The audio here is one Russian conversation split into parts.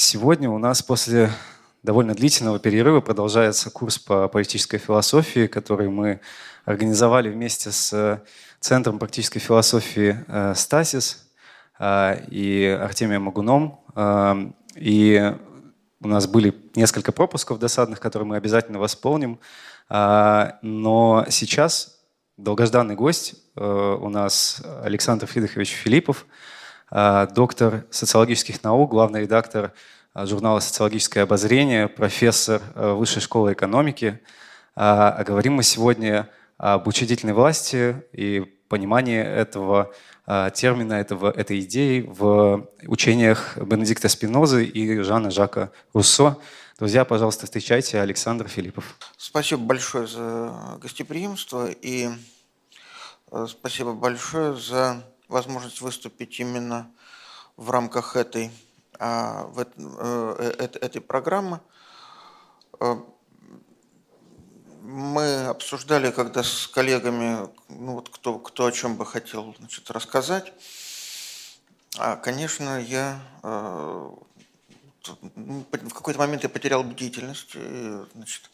Сегодня у нас после довольно длительного перерыва продолжается курс по политической философии, который мы организовали вместе с Центром практической философии э, «Стасис» э, и Артемием Магуном. Э, и у нас были несколько пропусков досадных, которые мы обязательно восполним. Но сейчас долгожданный гость у нас Александр Фридихович Филиппов, доктор социологических наук, главный редактор журнала «Социологическое обозрение», профессор Высшей школы экономики. А говорим мы сегодня об учредительной власти и понимании этого а, термина, этого, этой идеи в учениях Бенедикта Спинозы и Жана Жака Руссо. Друзья, пожалуйста, встречайте Александр Филиппов. Спасибо большое за гостеприимство и э, спасибо большое за возможность выступить именно в рамках этой, а, в, э, э, этой программы мы обсуждали, когда с коллегами, ну вот кто, кто о чем бы хотел значит, рассказать. А, конечно, я э, ну, в какой-то момент я потерял бдительность. Значит,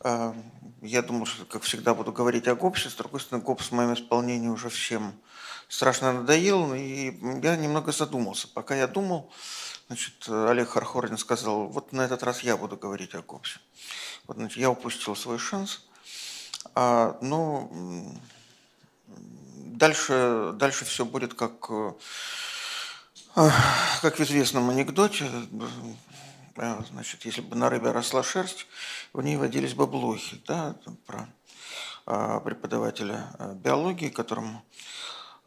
э, я думал, что, как всегда, буду говорить о ГОПСе. С другой стороны, ГОПС в моем исполнении уже всем страшно надоел. И я немного задумался. Пока я думал, значит, Олег Хархорин сказал, вот на этот раз я буду говорить о ГОПСе. Вот, значит, я упустил свой шанс. А, ну, дальше, дальше все будет как, э, как в известном анекдоте. Э, значит, если бы на рыбе росла шерсть, в ней водились бы блохи. Да, про а, преподавателя э, биологии, которому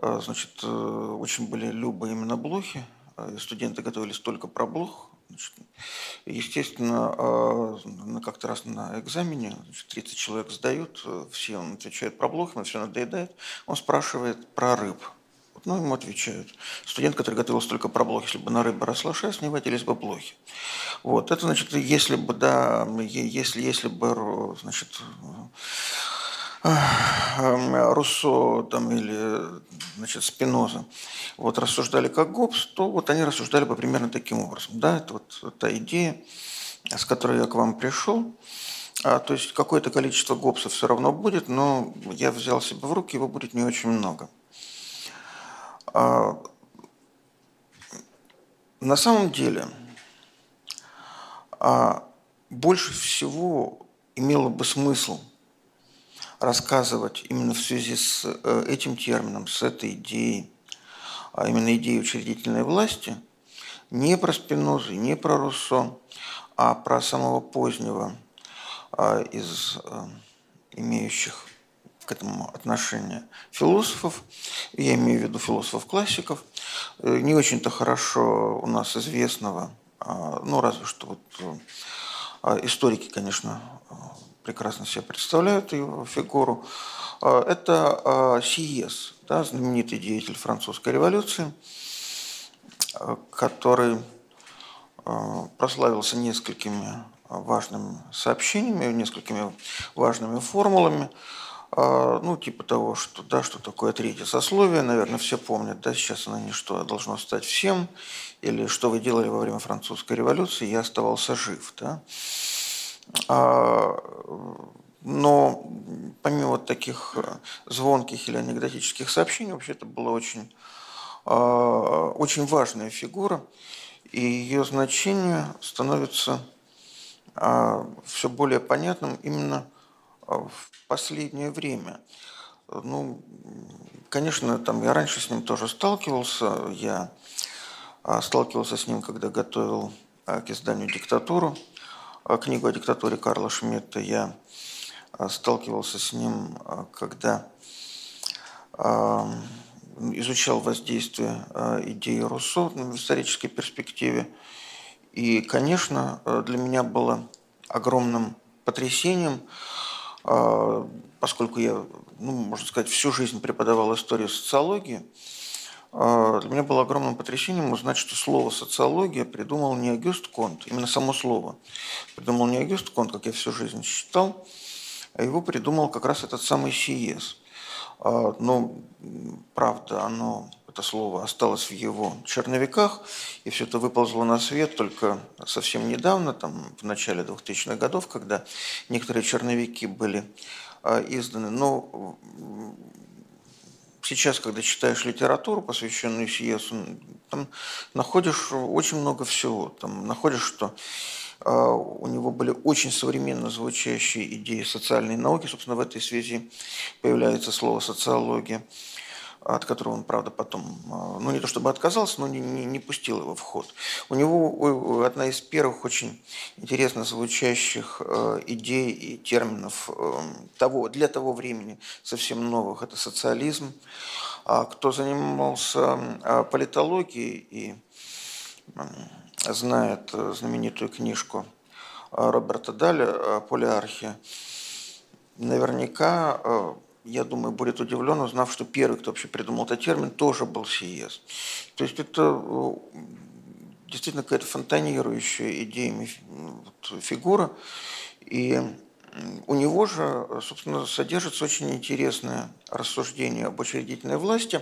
значит, очень были любы именно блохи. Студенты готовились только про блох. Естественно, а, как-то раз на экзамене 30 человек сдают, все он отвечает про блох, ему все надоедает. Он спрашивает про рыб. Ну, ему отвечают. Студент, который готовился только про блох, если бы на рыбе росла шерсть, не водились бы блохи. Вот. Это значит, если бы, да, если, если бы, значит, Руссо там, или значит, Спиноза вот, рассуждали как Гоббс, то вот они рассуждали бы примерно таким образом. Да, это вот та идея, с которой я к вам пришел. А, то есть какое-то количество гопсов все равно будет, но я взял себя в руки, его будет не очень много. А, на самом деле, а, больше всего имело бы смысл – рассказывать именно в связи с э, этим термином, с этой идеей, а именно идеей учредительной власти, не про Спинозу, не про Руссо, а про самого позднего а, из э, имеющих к этому отношение философов, я имею в виду философов-классиков, э, не очень-то хорошо у нас известного, а, ну разве что вот а, историки, конечно, прекрасно себе представляют его фигуру. А, это а, Сиес, да, знаменитый деятель французской революции, а, который прославился несколькими важными сообщениями, несколькими важными формулами, ну, типа того, что, да, что такое третье сословие, наверное, все помнят, да, сейчас оно ничто должно стать всем, или что вы делали во время французской революции, я оставался жив, да. А, но помимо таких э, звонких или анекдотических сообщений, вообще это была очень, а, очень важная фигура, и ее значение становится а, все более понятным именно в последнее время. Ну, конечно, там я раньше с ним тоже сталкивался. Я сталкивался с ним, когда готовил к изданию «Диктатуру». А, книгу о диктатуре Карла Шмидта. Я а, сталкивался с ним, а, когда изучал воздействие идеи Руссо в исторической перспективе. И, конечно, для меня было огромным потрясением, поскольку я, ну, можно сказать, всю жизнь преподавал историю социологии – для меня было огромным потрясением узнать, что слово «социология» придумал не Агюст Конт, именно само слово. Придумал не Агюст Конт, как я всю жизнь считал, а его придумал как раз этот самый Сиес. А, но, правда, оно это слово осталось в его черновиках, и все это выползло на свет только совсем недавно, там, в начале 2000-х годов, когда некоторые черновики были а, изданы. Но сейчас, когда читаешь литературу, посвященную Сиесу, там находишь очень много всего. Там находишь, что а, у него были очень современно звучащие идеи социальной науки. Собственно, в этой связи появляется слово «социология», от которого он, правда, потом, а, ну не то чтобы отказался, но не, не, не пустил его в ход. У него одна из первых очень интересно звучащих э, идей и терминов э, того, для того времени совсем новых – это социализм. А кто занимался а, политологией и знает э, знаменитую книжку Роберта Даля о полиархии, наверняка, я думаю, будет удивлен, узнав, что первый, кто вообще придумал этот термин, тоже был Сиес. То есть это действительно какая-то фонтанирующая идеями фигура. И у него же, собственно, содержится очень интересное рассуждение об учредительной власти,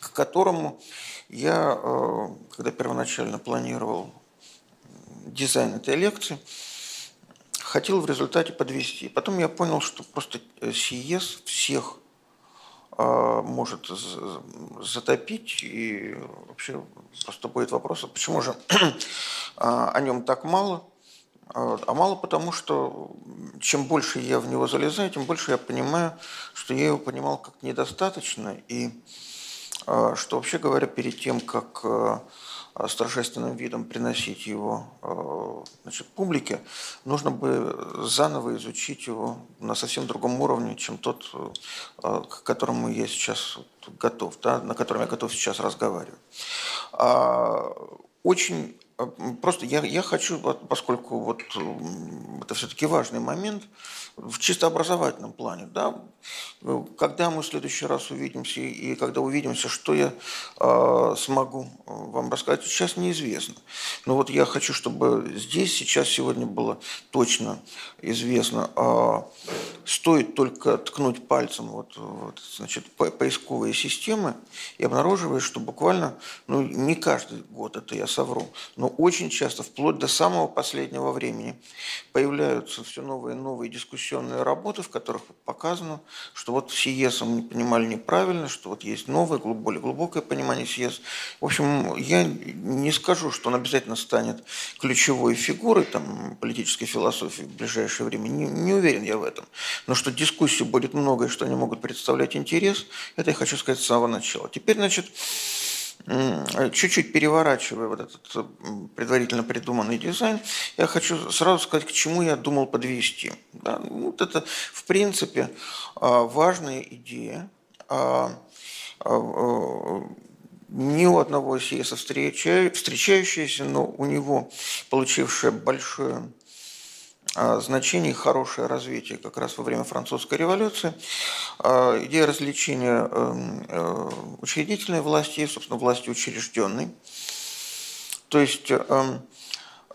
к которому я, э, когда первоначально планировал дизайн этой лекции, хотел в результате подвести. Потом я понял, что просто СИЕС всех э, может затопить, и вообще просто будет вопрос, а почему же о нем так мало? А мало потому, что чем больше я в него залезаю, тем больше я понимаю, что я его понимал как недостаточно, и а, что вообще говоря, перед тем, как а, с торжественным видом приносить его а, значит, публике, нужно бы заново изучить его на совсем другом уровне, чем тот, к которому я сейчас готов, да, на котором я готов сейчас разговаривать. Очень Просто я, я хочу, поскольку вот это все-таки важный момент, в чисто образовательном плане, да, когда мы в следующий раз увидимся и когда увидимся, что я э, смогу вам рассказать, сейчас неизвестно. Но вот я хочу, чтобы здесь сейчас сегодня было точно известно, э, стоит только ткнуть пальцем вот, вот значит, по поисковые системы и обнаруживаешь, что буквально, ну не каждый год это я совру, но очень часто, вплоть до самого последнего времени, появляются все новые и новые дискуссионные работы, в которых показано, что вот СИЕС мы понимали неправильно, что вот есть новое, более глубокое понимание СИЕС. В общем, я не скажу, что он обязательно станет ключевой фигурой там, политической философии в ближайшее время. Не, не уверен я в этом. Но что дискуссий будет много и что они могут представлять интерес, это я хочу сказать с самого начала. Теперь, значит, чуть-чуть переворачивая вот этот предварительно придуманный дизайн, я хочу сразу сказать, к чему я думал подвести. Да? Ну, вот это, в принципе, а, важная идея. А, а, ни у одного СИЭСа встречающаяся, но у него получившая большое а, значение хорошее развитие как раз во время французской революции. А, идея развлечения эм, э, учредительной власти и, собственно, власти учрежденной. То есть, эм,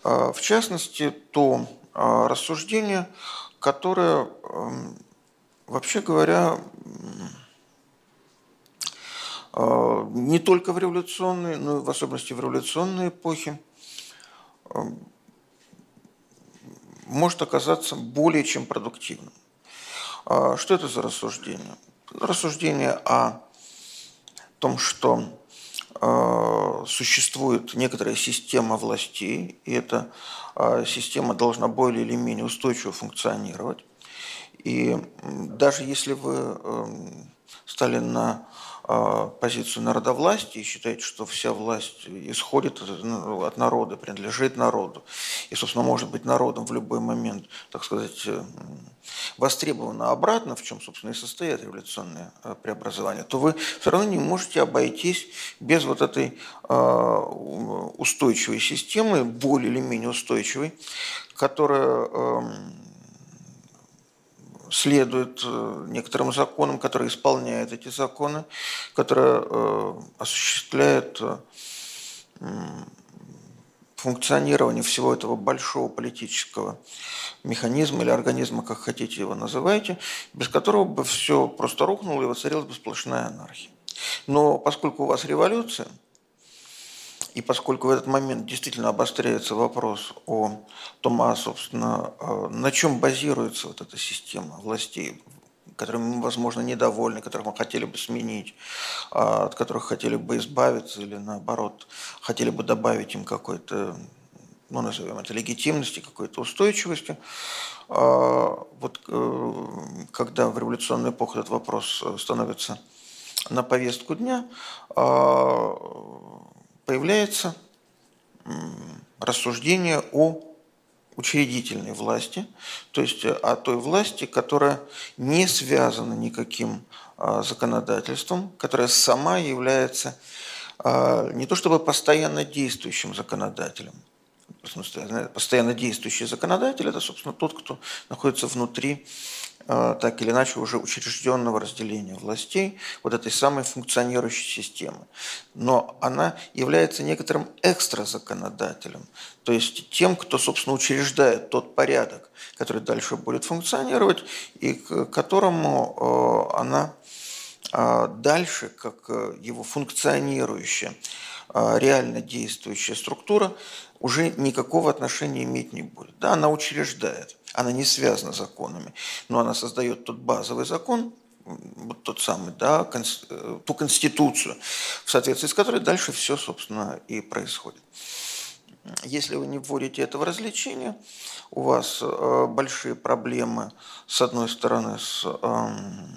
а, в частности, то рассуждение, которое, эм, вообще говоря, не только в революционные, но и в особенности в революционные эпохи, может оказаться более чем продуктивным. А что это за рассуждение? Рассуждение о том, что а, существует некоторая система властей, и эта а, система должна более или менее устойчиво функционировать. И даже если вы эм, стали на позицию народовластия и считаете, что вся власть исходит ну, от народа, принадлежит народу, и, собственно, может быть народом в любой момент, так сказать, э, востребована обратно, в чем, собственно, и состоят революционные э, преобразования, то вы все равно не можете обойтись без вот этой а, устойчивой системы, более или менее устойчивой, которая эм, следует э, некоторым законам, которые исполняют эти законы, которые э, осуществляют э, функционирование всего этого большого политического механизма или организма, как хотите его называйте, без которого бы все просто рухнуло и воцарилась бы сплошная анархия. Но поскольку у вас революция, и поскольку в этот момент действительно обостряется вопрос о том, а, собственно, а, на чем базируется вот эта система властей, которыми мы, возможно, недовольны, которых мы хотели бы сменить, а, от которых хотели бы избавиться или, наоборот, хотели бы добавить им какой-то, ну, назовем это легитимности, какой-то устойчивости. Вот э, когда в революционную эпоху этот вопрос становится на повестку дня, появляется рассуждение о учредительной власти, то есть о той власти, которая не связана никаким а, законодательством, которая сама является а, не то чтобы постоянно действующим законодателем, постоянно действующий законодатель – это, собственно, тот, кто находится внутри так или иначе уже учрежденного разделения властей, вот этой самой функционирующей системы. Но она является некоторым экстразаконодателем, то есть тем, кто, собственно, учреждает тот порядок, который дальше будет функционировать, и к которому э, она э, дальше, как его функционирующая, реально действующая структура, уже никакого отношения иметь не будет. Да, она учреждает она не связана законами, но она создает тот базовый закон, вот тот самый, да, э, ту конституцию, в соответствии с которой дальше все, собственно, и происходит. Если вы не вводите этого развлечения, у вас э, большие проблемы, с одной стороны, с эм,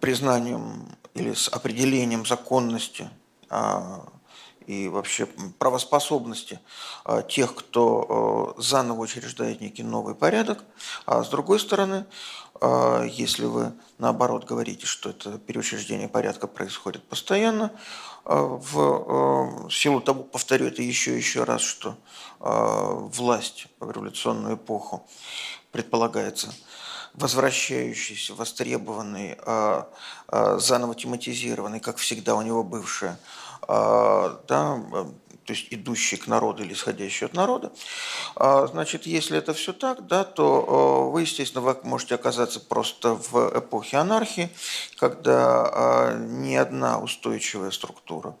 признанием или с определением законности а, и вообще правоспособности а, тех, кто а, заново учреждает некий новый порядок. А с другой стороны, если вы наоборот говорите, что это переучреждение порядка происходит постоянно, в силу того, повторю это еще еще раз, что власть в революционную эпоху предполагается возвращающийся, востребованный, заново тематизированный, как всегда у него бывшая а, да, то есть идущий к народу или исходящий от народа. А, значит, если это все так, да, то а, вы, естественно, вы можете оказаться просто в эпохе анархии, когда ни одна устойчивая структура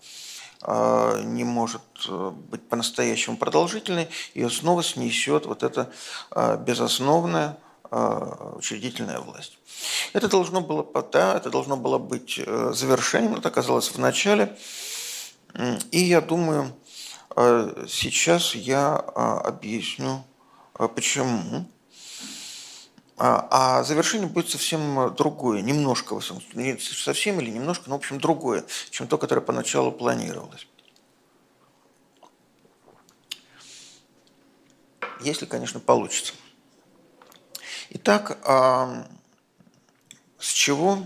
не может быть по-настоящему продолжительной, ее снова снесет вот эта безосновная учредительная власть. Это должно было, да, это должно было быть э, завершением, это оказалось в начале. И я думаю, э, сейчас я а, объясню, а, почему. А, а завершение будет совсем другое, немножко, не совсем или немножко, но в общем другое, чем то, которое поначалу планировалось. Если, конечно, получится. Итак, с чего,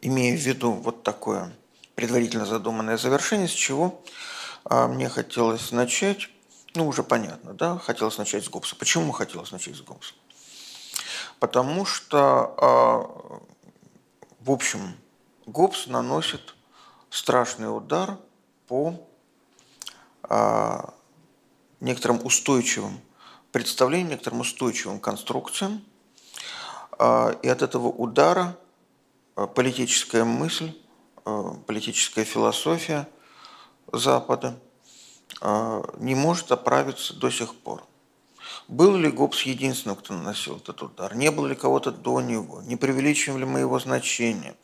имея в виду вот такое предварительно задуманное завершение, с чего а, мне хотелось начать. Ну, уже понятно, да, хотелось начать с Гоббса. Почему хотелось начать с Гоббса? Потому что, а, в общем, Гоббс наносит страшный удар по а, некоторым устойчивым представлениям, некоторым устойчивым конструкциям. И от этого удара политическая мысль Э, политическая философия Запада не может оправиться до сих пор. Был ли Гоббс единственным, кто наносил этот удар? Не было ли кого-то до него? Не преувеличиваем ли мы его значение?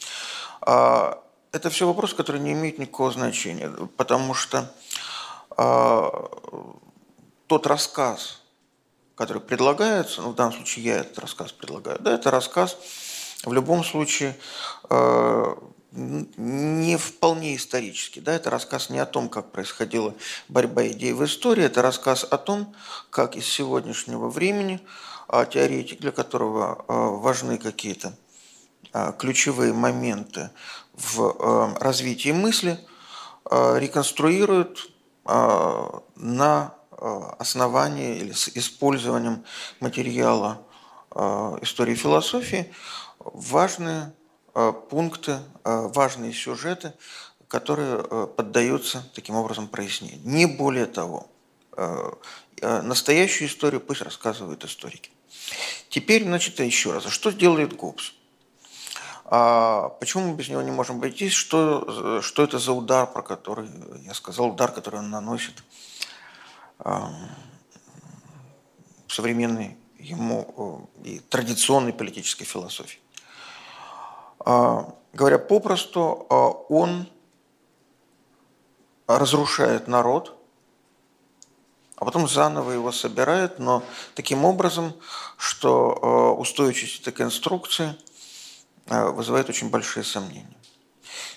А, это все вопросы, которые не имеют никакого значения, потому что а, тот рассказ, который предлагается, ну, в данном случае я этот рассказ предлагаю, да, это рассказ в любом случае э, не вполне исторический. Да? Это рассказ не о том, как происходила борьба идей в истории, это рассказ о том, как из сегодняшнего времени а, теоретик, для которого а, важны какие-то а, ключевые моменты в развитии мысли, реконструирует на основании или с использованием материала истории философии важные Э, пункты, э, важные сюжеты, которые э, поддаются таким образом прояснению. Не более того. Настоящую историю пусть рассказывают историки. Теперь, значит, еще раз. Что делает Гоббс? А почему мы без него не можем обойтись? Что, что это за удар, про который я сказал, удар, который он наносит современной ему и традиционной политической философии? А, говоря попросту, а, он разрушает народ, а потом заново его собирает, но таким образом, что а, устойчивость этой конструкции вызывает очень большие сомнения.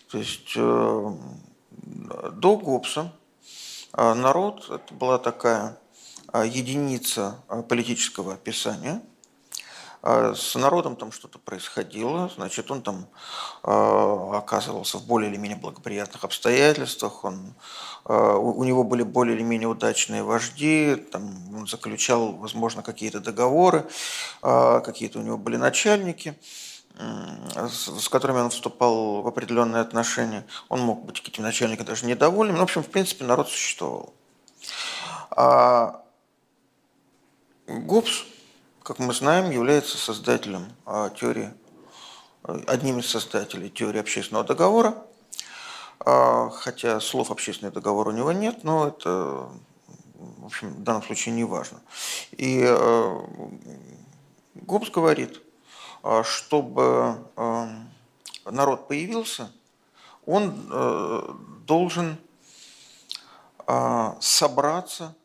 То есть э, до Гоббса народ – это была такая единица политического описания – а с народом там что-то происходило, значит, он там оказывался в более или менее благоприятных обстоятельствах, он, у него были более или менее удачные вожди, там, он заключал, возможно, какие-то договоры, какие-то у него были начальники, с, которыми он вступал в определенные отношения. Он мог быть каким-то начальником даже недовольным, но, в общем, в принципе, народ существовал. А Гоббс как мы знаем, является создателем а, теории, одним из создателей теории общественного договора, а, хотя слов общественный договор у него нет, но это в, общем, в данном случае не важно. И э, Гоббс говорит, чтобы э, народ появился, он должен собраться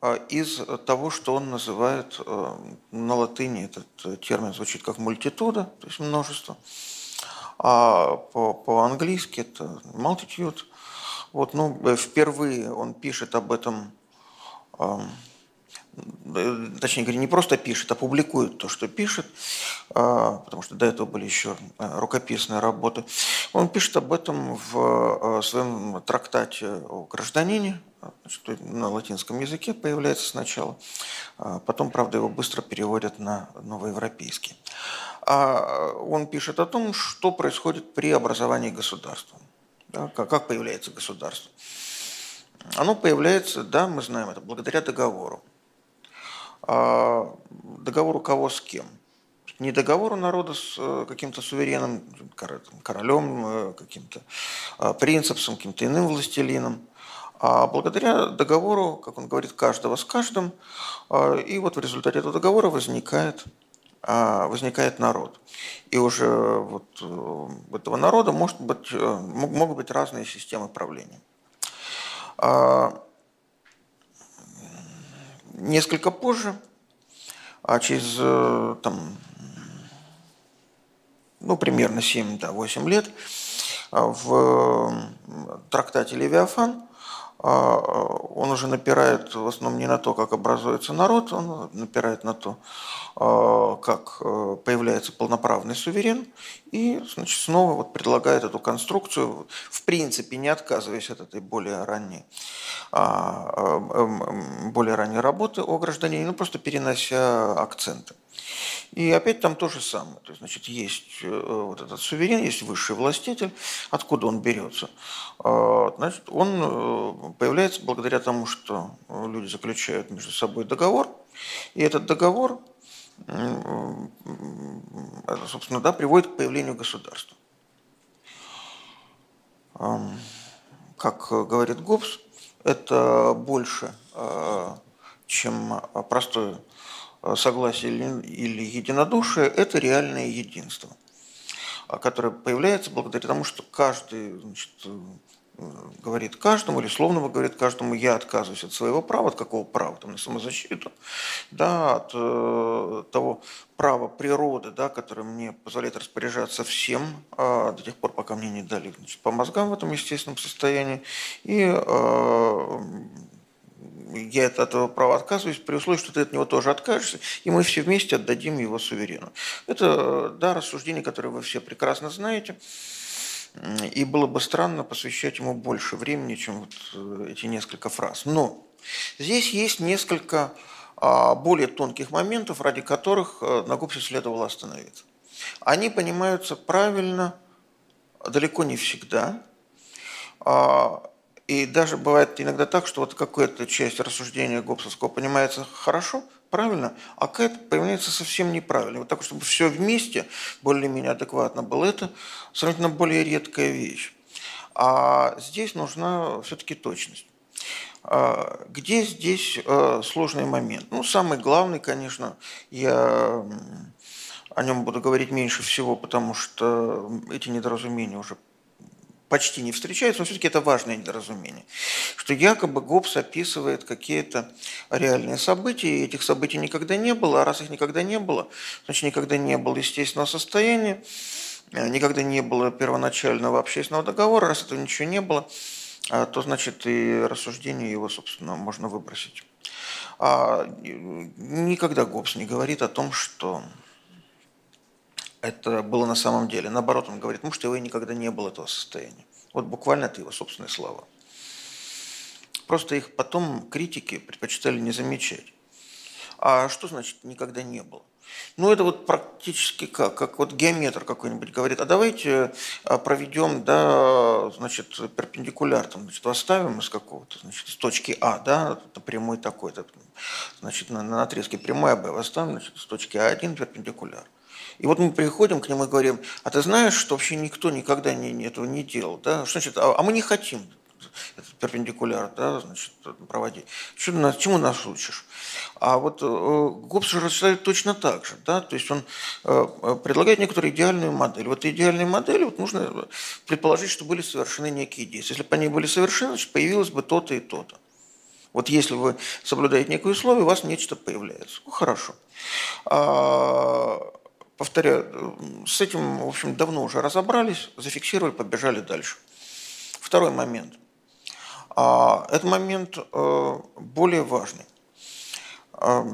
а, из того, что он называет э, на латыни, этот э, термин звучит как мультитуда, то есть множество, а по-английски это multitude. Вот, ну, впервые он пишет об этом Э, точнее говоря, не просто пишет, а публикует то, что пишет, а, потому что до этого были еще э, рукописные работы. Он пишет об этом в э, своем трактате о гражданине, значит, на латинском языке появляется сначала, а потом, правда, его быстро переводят на новоевропейский. А он пишет о том, что происходит при образовании государства, да, как появляется государство. Оно появляется, да, мы знаем это, благодаря договору. А договор у кого с кем? Не договор у народа с э, каким-то суверенным, королем, э, каким-то а, принципсом, каким-то иным властелином, а благодаря договору, как он говорит, каждого с каждым, а, и вот в результате этого договора возникает, а, возникает народ. И уже вот э, у этого народа может быть, могут быть разные системы правления. Несколько позже, а через э, там, ну, примерно 7-8 лет, а, в трактате «Левиафан» он уже напирает в основном не на то, как образуется народ, он напирает на то, а, как э, появляется полноправный суверен, и значит, снова вот предлагает эту конструкцию, в принципе, не отказываясь от этой более ранней, а, а, более ранней работы о гражданине, ну просто перенося акценты. И опять там то же самое. То есть, значит, есть э, вот этот суверен, есть высший властитель. Откуда он берется? Значит, он э, появляется благодаря тому, что люди заключают между собой договор. И этот договор собственно, да, приводит к появлению государства. Как говорит Гоббс, это больше, а, чем простое согласие или единодушие, это реальное единство, которое появляется благодаря тому, что каждый значит, говорит каждому, или словно говорит каждому, я отказываюсь от своего права, от какого права, там, на самозащиту, да, от э, того права природы, да, которое мне позволяет распоряжаться всем э, до тех пор, пока мне не дали значит, по мозгам в этом естественном состоянии. И э, я от этого права отказываюсь при условии, что ты от него тоже откажешься, и мы все вместе отдадим его суверену. Это да, рассуждение, которое вы все прекрасно знаете. И было бы странно посвящать ему больше времени, чем вот э, эти несколько фраз. Но здесь есть несколько а, более тонких моментов, ради которых э, на Губсе следовало остановиться. Они понимаются правильно далеко не всегда. И даже бывает иногда так, что вот какая-то часть рассуждения Гоббсовского понимается хорошо, правильно, а какая-то появляется совсем неправильно. Вот так, чтобы все вместе более-менее адекватно было, это сравнительно более редкая вещь. А здесь нужна все-таки точность. А где здесь э, сложный момент? Ну, самый главный, конечно, я о нем буду говорить меньше всего, потому что эти недоразумения уже почти не встречаются, но все-таки это важное недоразумение, что якобы Гоббс описывает какие-то реальные события, и этих событий никогда не было, а раз их никогда не было, значит, никогда не было естественного состояния, э, никогда не было первоначального общественного договора, раз этого ничего не было, а, то, значит, и рассуждение его, собственно, можно выбросить. А никогда Гоббс не говорит о том, что это было на самом деле. Наоборот, он говорит, может, его и никогда не было этого состояния. Вот буквально это его собственные слова. Просто их потом критики предпочитали не замечать. А что значит никогда не было? Ну, это вот практически как, как вот геометр какой-нибудь говорит, а давайте а, проведем, да, значит, перпендикуляр, там, значит, оставим из какого-то, значит, с точки А, да, это прямой такой-то, значит, на, на отрезке прямой АБ оставим, значит, с точки А1 перпендикуляр. И вот мы приходим к нему и говорим, а ты знаешь, что вообще никто никогда не, этого не делал, да? Что значит, а, а мы не хотим этот перпендикуляр, да, значит, проводить. Что, чему нас учишь? А вот э, Гоббс же рассуждает точно так же, да, то есть он э, предлагает некоторую идеальную модель. Вот идеальной модели вот нужно предположить, что были совершены некие действия. Если бы они были совершены, значит, появилось бы то-то и то-то. Вот если вы соблюдаете некое условие, у вас нечто появляется. Ну, хорошо. А, повторяю, с этим, в общем, давно уже разобрались, зафиксировали, побежали дальше. Второй момент. А, этот момент э, более важный. А,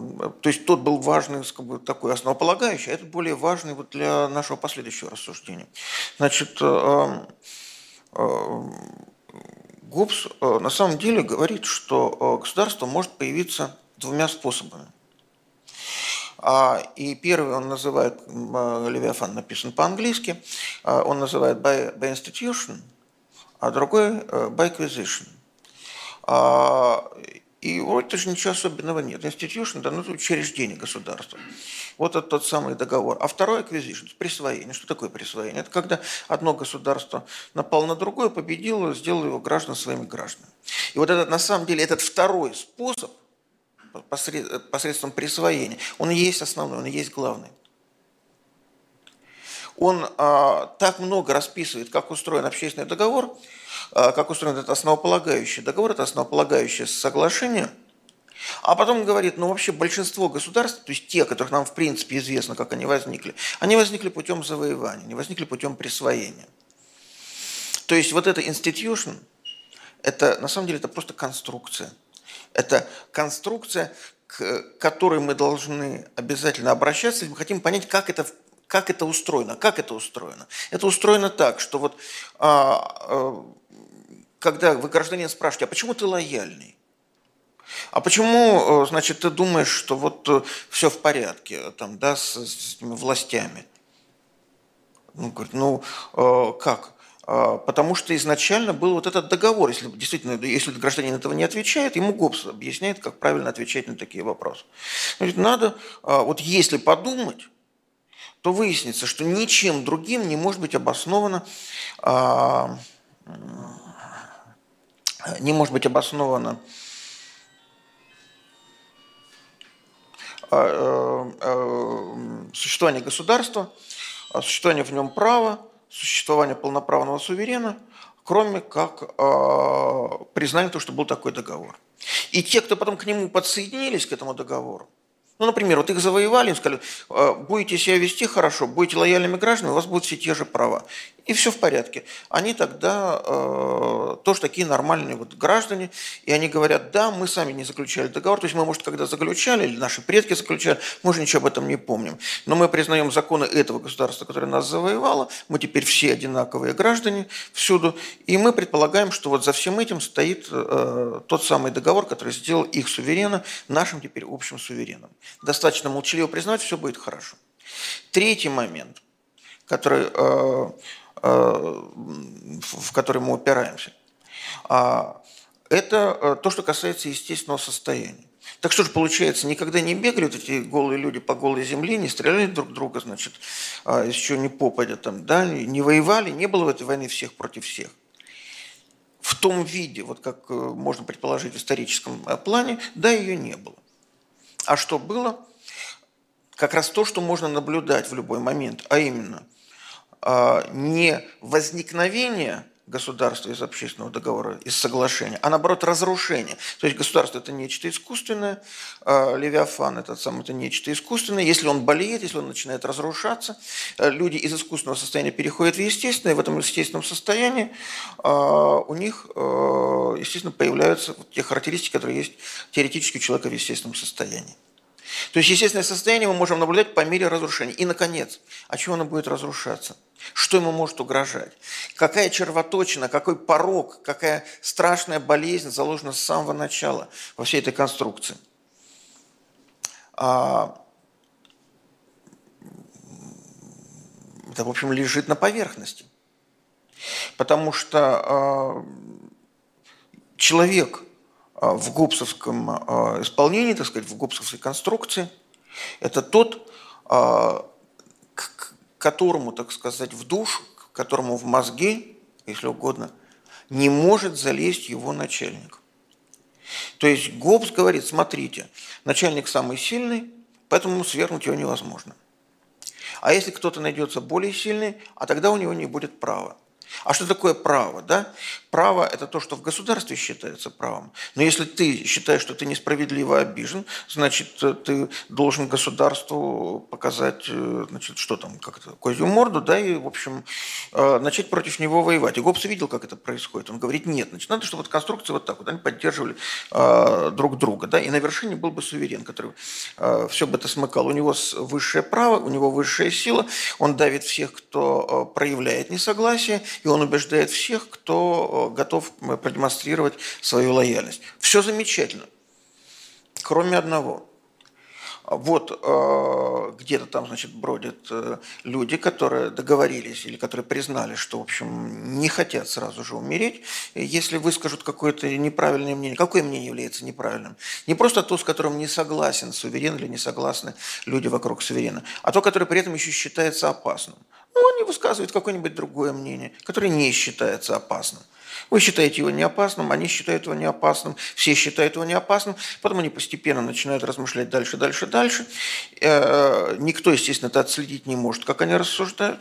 то есть тот был важный, как бы, такой основополагающий, а этот более важный вот для нашего последующего рассуждения. Значит, э, э, Гоббс на самом деле говорит, что государство может появиться двумя способами – и первый он называет, Левиафан написан по-английски, а, он называет by, by institution, а другой э, by acquisition. А, и вроде же ничего особенного нет. Institution, да, ну, учреждение государства. Вот это тот самый договор. А второй acquisition, присвоение. Что такое присвоение? Это когда одно государство напало на другое, победило, сделало его граждан своими гражданами. И вот этот, на самом деле, этот второй способ – посредством присвоения, он и есть основной, он и есть главный. Он а, так много расписывает, как устроен общественный договор, а, как устроен этот основополагающий договор, это основополагающее соглашение, а потом говорит, ну вообще большинство государств, то есть те, которых нам в принципе известно, как они возникли, они возникли путем завоевания, они возникли путем присвоения. То есть вот эта institution, это на самом деле это просто конструкция – это конструкция, к которой мы должны обязательно обращаться, если мы хотим понять, как это, как это устроено. Как это устроено? Это устроено так, что вот а, а, когда вы гражданин спрашиваете, а почему ты лояльный? А почему, значит, ты думаешь, что вот э, все в порядке там, да, с, с властями? Ну, говорит, ну, э, как? А, потому что изначально был вот этот договор. Если действительно, если гражданин этого не отвечает, ему ГОПС объясняет, как правильно отвечать на такие вопросы. Значит, надо, а, вот если подумать, то выяснится, что ничем другим не может быть обосновано а, не может быть обосновано существование государства, существование в нем права, существования полноправного суверена, кроме как э, признания того, что был такой договор. И те, кто потом к нему подсоединились, к этому договору, ну, например, вот их завоевали, им сказали, «Э, будете себя вести хорошо, будете лояльными гражданами, у вас будут все те же права. И все в порядке. Они тогда э, тоже такие нормальные вот граждане, и они говорят, да, мы сами не заключали договор, то есть мы, может, когда заключали, или наши предки заключали, мы же ничего об этом не помним. Но мы признаем законы этого государства, которое нас завоевало, мы теперь все одинаковые граждане всюду, и мы предполагаем, что вот за всем этим стоит э, тот самый договор, который сделал их суверена нашим теперь общим сувереном достаточно молчаливо признавать, все будет хорошо. Третий момент, который, э, в который мы упираемся. А, Это то, что касается естественного состояния. Так что же получается, никогда не бегали вот эти голые люди по голой земле, не стреляли друг друга, значит, а, еще не попадя там, да, не воевали, не было в этой войны всех против всех. В том виде, вот как э, можно предположить в историческом э, плане, да, ее не было. А что было? Как раз то, что можно наблюдать в любой момент, а именно не возникновение государства из общественного договора, из соглашения, а наоборот разрушение. То есть государство это нечто искусственное, а Левиафан этот сам это нечто искусственное. Если он болеет, если он начинает разрушаться, э, люди из искусственного состояния переходят в естественное, и в этом естественном состоянии а, у них, э, естественно, появляются те характеристики, которые есть теоретически у человека в естественном состоянии. То есть естественное состояние мы можем наблюдать по мере разрушения. И, наконец, от чего оно будет разрушаться? Что ему может угрожать? Какая червоточина, какой порог, какая страшная болезнь заложена с самого начала во всей этой конструкции? А, это, в общем, лежит на поверхности. Потому что а, человек а, в гопсовском исполнении, так сказать, в гопсовской конструкции, это тот, которому, так сказать, в душу, которому в мозги, если угодно, не может залезть его начальник. То есть Гоббс говорит, смотрите, начальник самый сильный, поэтому свергнуть его невозможно. А если кто-то найдется более сильный, а тогда у него не будет права. А что такое право? Да? Право – это то, что в государстве считается правом. Но если ты считаешь, что ты несправедливо обижен, значит, э, ты должен государству показать, э, значит, что там, как-то, козью морду, да, и, в общем, э, начать против него воевать. И Гоббс видел, как это происходит. Он говорит, нет, значит, надо, чтобы вот конструкции вот так вот, они поддерживали друг друга, да, и на вершине был бы суверен, который все бы это смыкал. У него высшее право, у него высшая сила, он давит всех, кто проявляет несогласие, и он убеждает всех, кто готов э, продемонстрировать свою лояльность. Все замечательно, кроме одного. Вот э, где-то там, значит, бродят люди, которые договорились или которые признали, что, в общем, не хотят сразу же умереть, если выскажут какое-то неправильное мнение. Какое мнение является неправильным? Не просто то, с которым не согласен суверен или не согласны люди вокруг суверена, а то, которое при этом еще считается опасным. Ну, он не высказывает какое-нибудь другое мнение, которое не считается опасным. Вы считаете его неопасным, они считают его неопасным, все считают его неопасным, потом они постепенно начинают размышлять дальше, дальше, дальше. Э, никто, естественно, это отследить не может, как они рассуждают.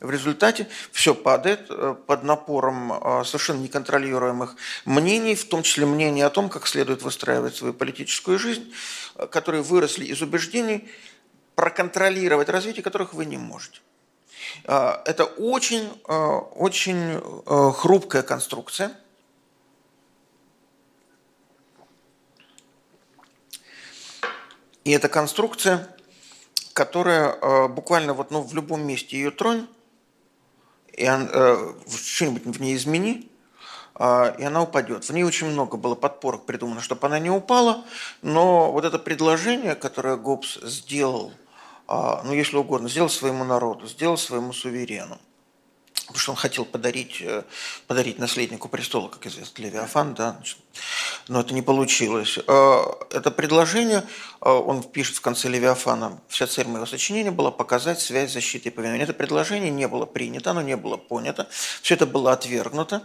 В результате все падает э, под напором э, совершенно неконтролируемых мнений, в том числе мнений о том, как следует выстраивать свою политическую жизнь, которые выросли из убеждений, проконтролировать развитие которых вы не можете. А, это очень, а, очень а, хрупкая конструкция. И это конструкция, которая буквально вот, ну, в любом месте ее тронь, и что-нибудь в ней измени, и она упадет. В ней очень много было подпорок придумано, чтобы она не упала, но вот это предложение, которое Гоббс сделал ну, если угодно, сделал своему народу, сделал своему суверену. Потому что он хотел подарить, э, подарить наследнику престола, как известно, Левиафан, да, но это не получилось. А, это предложение, а, он пишет в конце Левиафана, вся цель моего сочинения была показать связь защиты и повиновения. Это предложение не было принято, оно не было понято, все это было отвергнуто.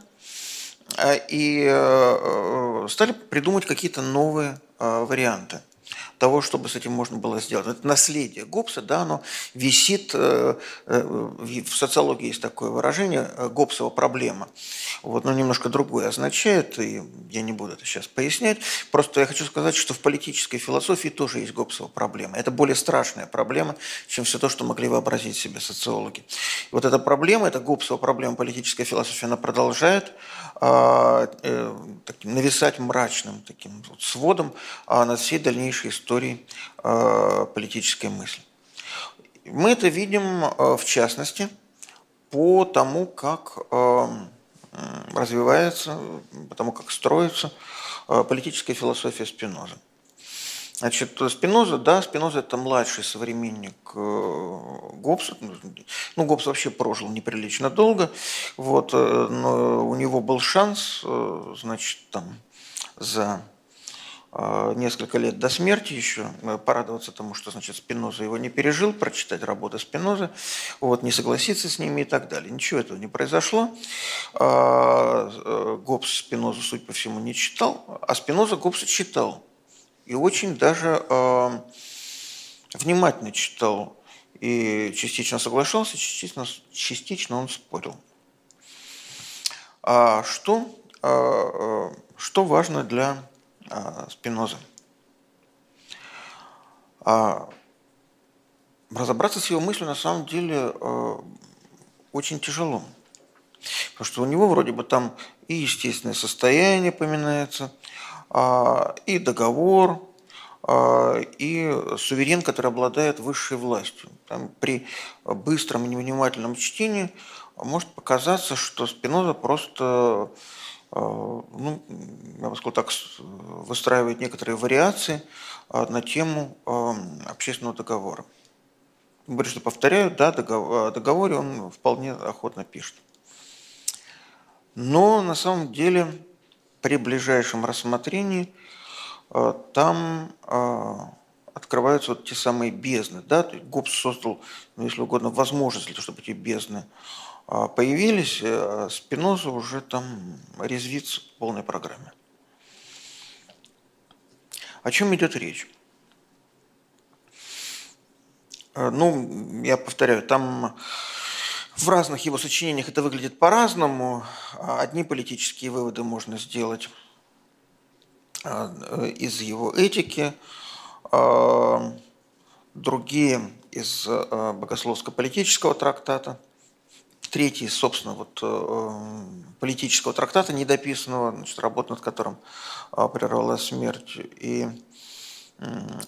И э, э, стали придумывать какие-то новые варианты того, чтобы с этим можно было сделать. Это наследие Гоббса, да, оно висит, э, э, в социологии есть такое выражение, э, Гоббсова проблема. Вот, но немножко другое означает, и я не буду это сейчас пояснять. Просто я хочу сказать, что в политической философии тоже есть Гоббсова проблема. Это более страшная проблема, чем все то, что могли вообразить себе социологи. И вот эта проблема, эта Гоббсова проблема политической философии, она продолжает таким, нависать мрачным таким вот сводом а, над всей дальнейшей историей э, политической мысли. Мы это видим, э, в частности, по тому, как э, развивается, по тому, как строится политическая философия Спиноза. Значит, Спиноза, да, Спиноза это младший современник Гоббса. Ну, Гоббс вообще прожил неприлично долго. Вот, но у него был шанс, значит, там, за несколько лет до смерти еще, э, порадоваться тому, что, значит, Спиноза его не пережил, прочитать работы Спинозы, вот, не согласиться с ними и так далее. Ничего этого не произошло. А, э, Гоббс Спинозу, судя по всему, не читал, а Спиноза Гоббса читал. И очень даже а, внимательно читал. И частично соглашался, частично, частично он спорил. А что, что важно для а, Спинозы. А разобраться с его мыслью на самом деле а, очень тяжело. Потому что у него вроде бы там и естественное состояние поминается, и договор, и суверен, который обладает высшей властью. Там при быстром и невнимательном чтении может показаться, что Спиноза просто а, ну, я бы сказал так, выстраивает некоторые вариации а, на тему а, общественного договора. Говорю, что повторяю, да, договор, о договоре он вполне охотно пишет. Но на самом деле при ближайшем рассмотрении там открываются вот те самые бездны. Да? То есть Гоббс создал, ну, если угодно, возможность для того, чтобы эти бездны а появились, э, Спиноза уже там резвится в полной программе. О чем идет речь? Э, ну, я повторяю, там в разных его сочинениях это выглядит по-разному. Одни политические выводы можно сделать э, из его этики, другие из богословско-политического трактата – третий, собственно, вот, э, политического трактата, недописанного, значит, работа над которым э, прервалась смерть, и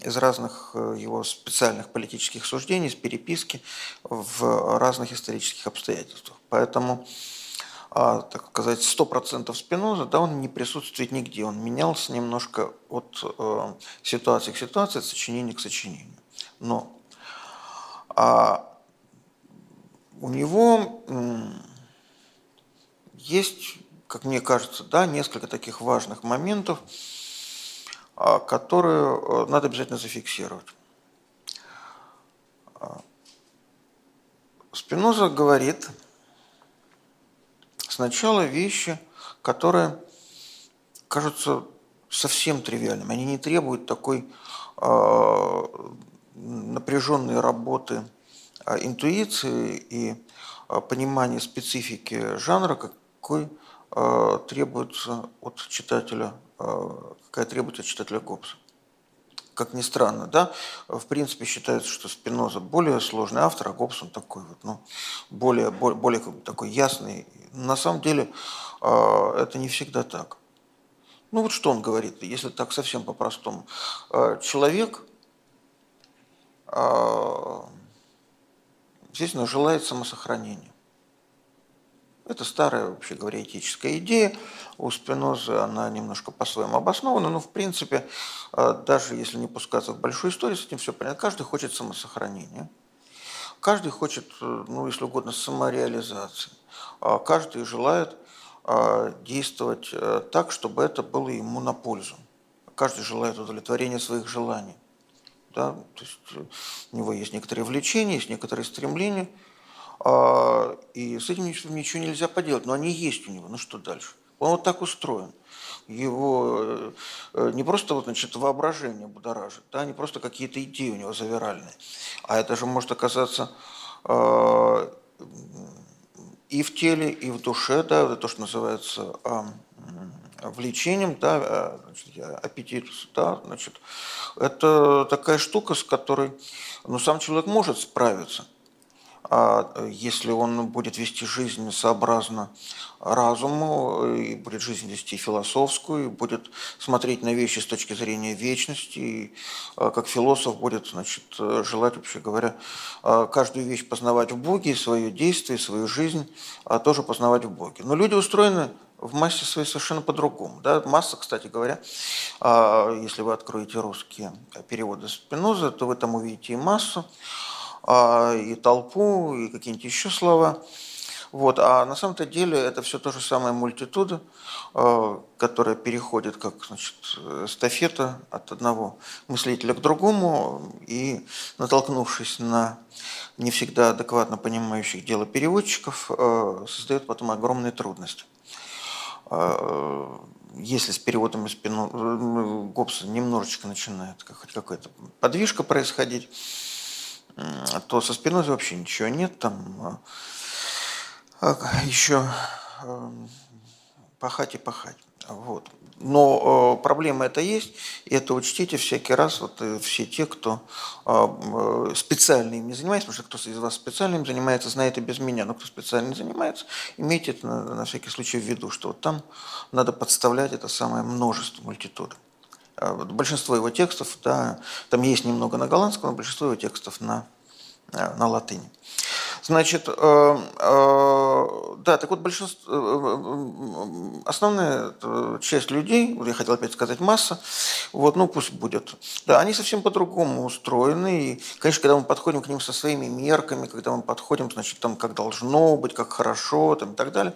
из разных э, его специальных политических суждений, из переписки в разных исторических обстоятельствах. Поэтому, а, так сказать, 100% Спиноза, да, он не присутствует нигде, он менялся немножко от ситуации к ситуации, от сочинения к сочинению. Но а у него есть, как мне кажется, да, несколько таких важных моментов, а, которые э, надо обязательно зафиксировать. А, Спиноза говорит сначала вещи, которые кажутся совсем тривиальными. Они не требуют такой э, напряженной работы а, интуиции и а, понимания специфики жанра, какой а, требуется от читателя, какая требуется от читателя Гоббса. Как ни странно, да, в принципе считается, что Спиноза более сложный автор, а Гоббс он такой вот, ну, более, более, более такой ясный. На самом деле это не всегда так. Ну вот что он говорит, если так совсем по-простому. Человек естественно, желает самосохранения. Это старая, вообще говоря, этическая идея. У Спинозы она немножко по-своему обоснована, но, в принципе, э, даже если не пускаться в большую историю, с этим все понятно. Каждый хочет самосохранения. Каждый хочет, э, ну, если угодно, самореализации. А каждый желает э, действовать так, чтобы это было ему на пользу. Каждый желает удовлетворения своих желаний. Да? То есть э, у него есть некоторые влечения, есть некоторые стремления, а, и с этим ничего нельзя поделать, но они есть у него. Ну что дальше? Он вот так устроен. Его э, э, не просто вот, значит, воображение будоражит, да, не просто какие-то идеи у него завиральные, а это же может оказаться а, и в теле, и в душе, да, то, что называется влечением, да, значит, аппетит, да, значит, это такая штука, с которой ну, сам человек может справиться. А э, если он будет вести жизнь сообразно разуму, и будет жизнь вести философскую, и будет смотреть на вещи с точки зрения вечности, и э, как философ будет значит, желать, вообще говоря, каждую вещь познавать в Боге, свое действие, свою жизнь а тоже познавать в Боге. Но люди устроены в массе своей совершенно по-другому. Да? Масса, кстати говоря, а, если вы откроете русские переводы Спиноза, то вы там увидите и массу, а, и толпу, и какие-нибудь еще слова. Вот. А на самом-то деле это все то же самое мультитуда, которая переходит как значит, эстафета от одного мыслителя к другому и, натолкнувшись на не всегда адекватно понимающих дело переводчиков, э, создает потом огромные трудности. Э, если с переводом из Гоббса немножечко начинает какая-то подвижка происходить, то со Спинозой вообще ничего нет. Там а, еще эм, пахать и пахать. Вот. Но э, проблема это есть, и это учтите всякий раз, вот э, все те, кто э, специально им не занимается, потому что кто из вас специально им занимается, знает и без меня, но кто специально не занимается, имейте это на, на всякий случай в виду, что вот там надо подставлять это самое множество, мультитуды. Большинство его текстов, да, там есть немного на голландском, но большинство его текстов на, на латыни. Значит, э, э, да, так вот большинство, э, основная часть людей, я хотел опять сказать масса, вот, ну пусть будет, да, они совсем по-другому устроены, и, конечно, когда мы подходим к ним со своими мерками, когда мы подходим, значит, там, как должно быть, как хорошо, там, и так далее,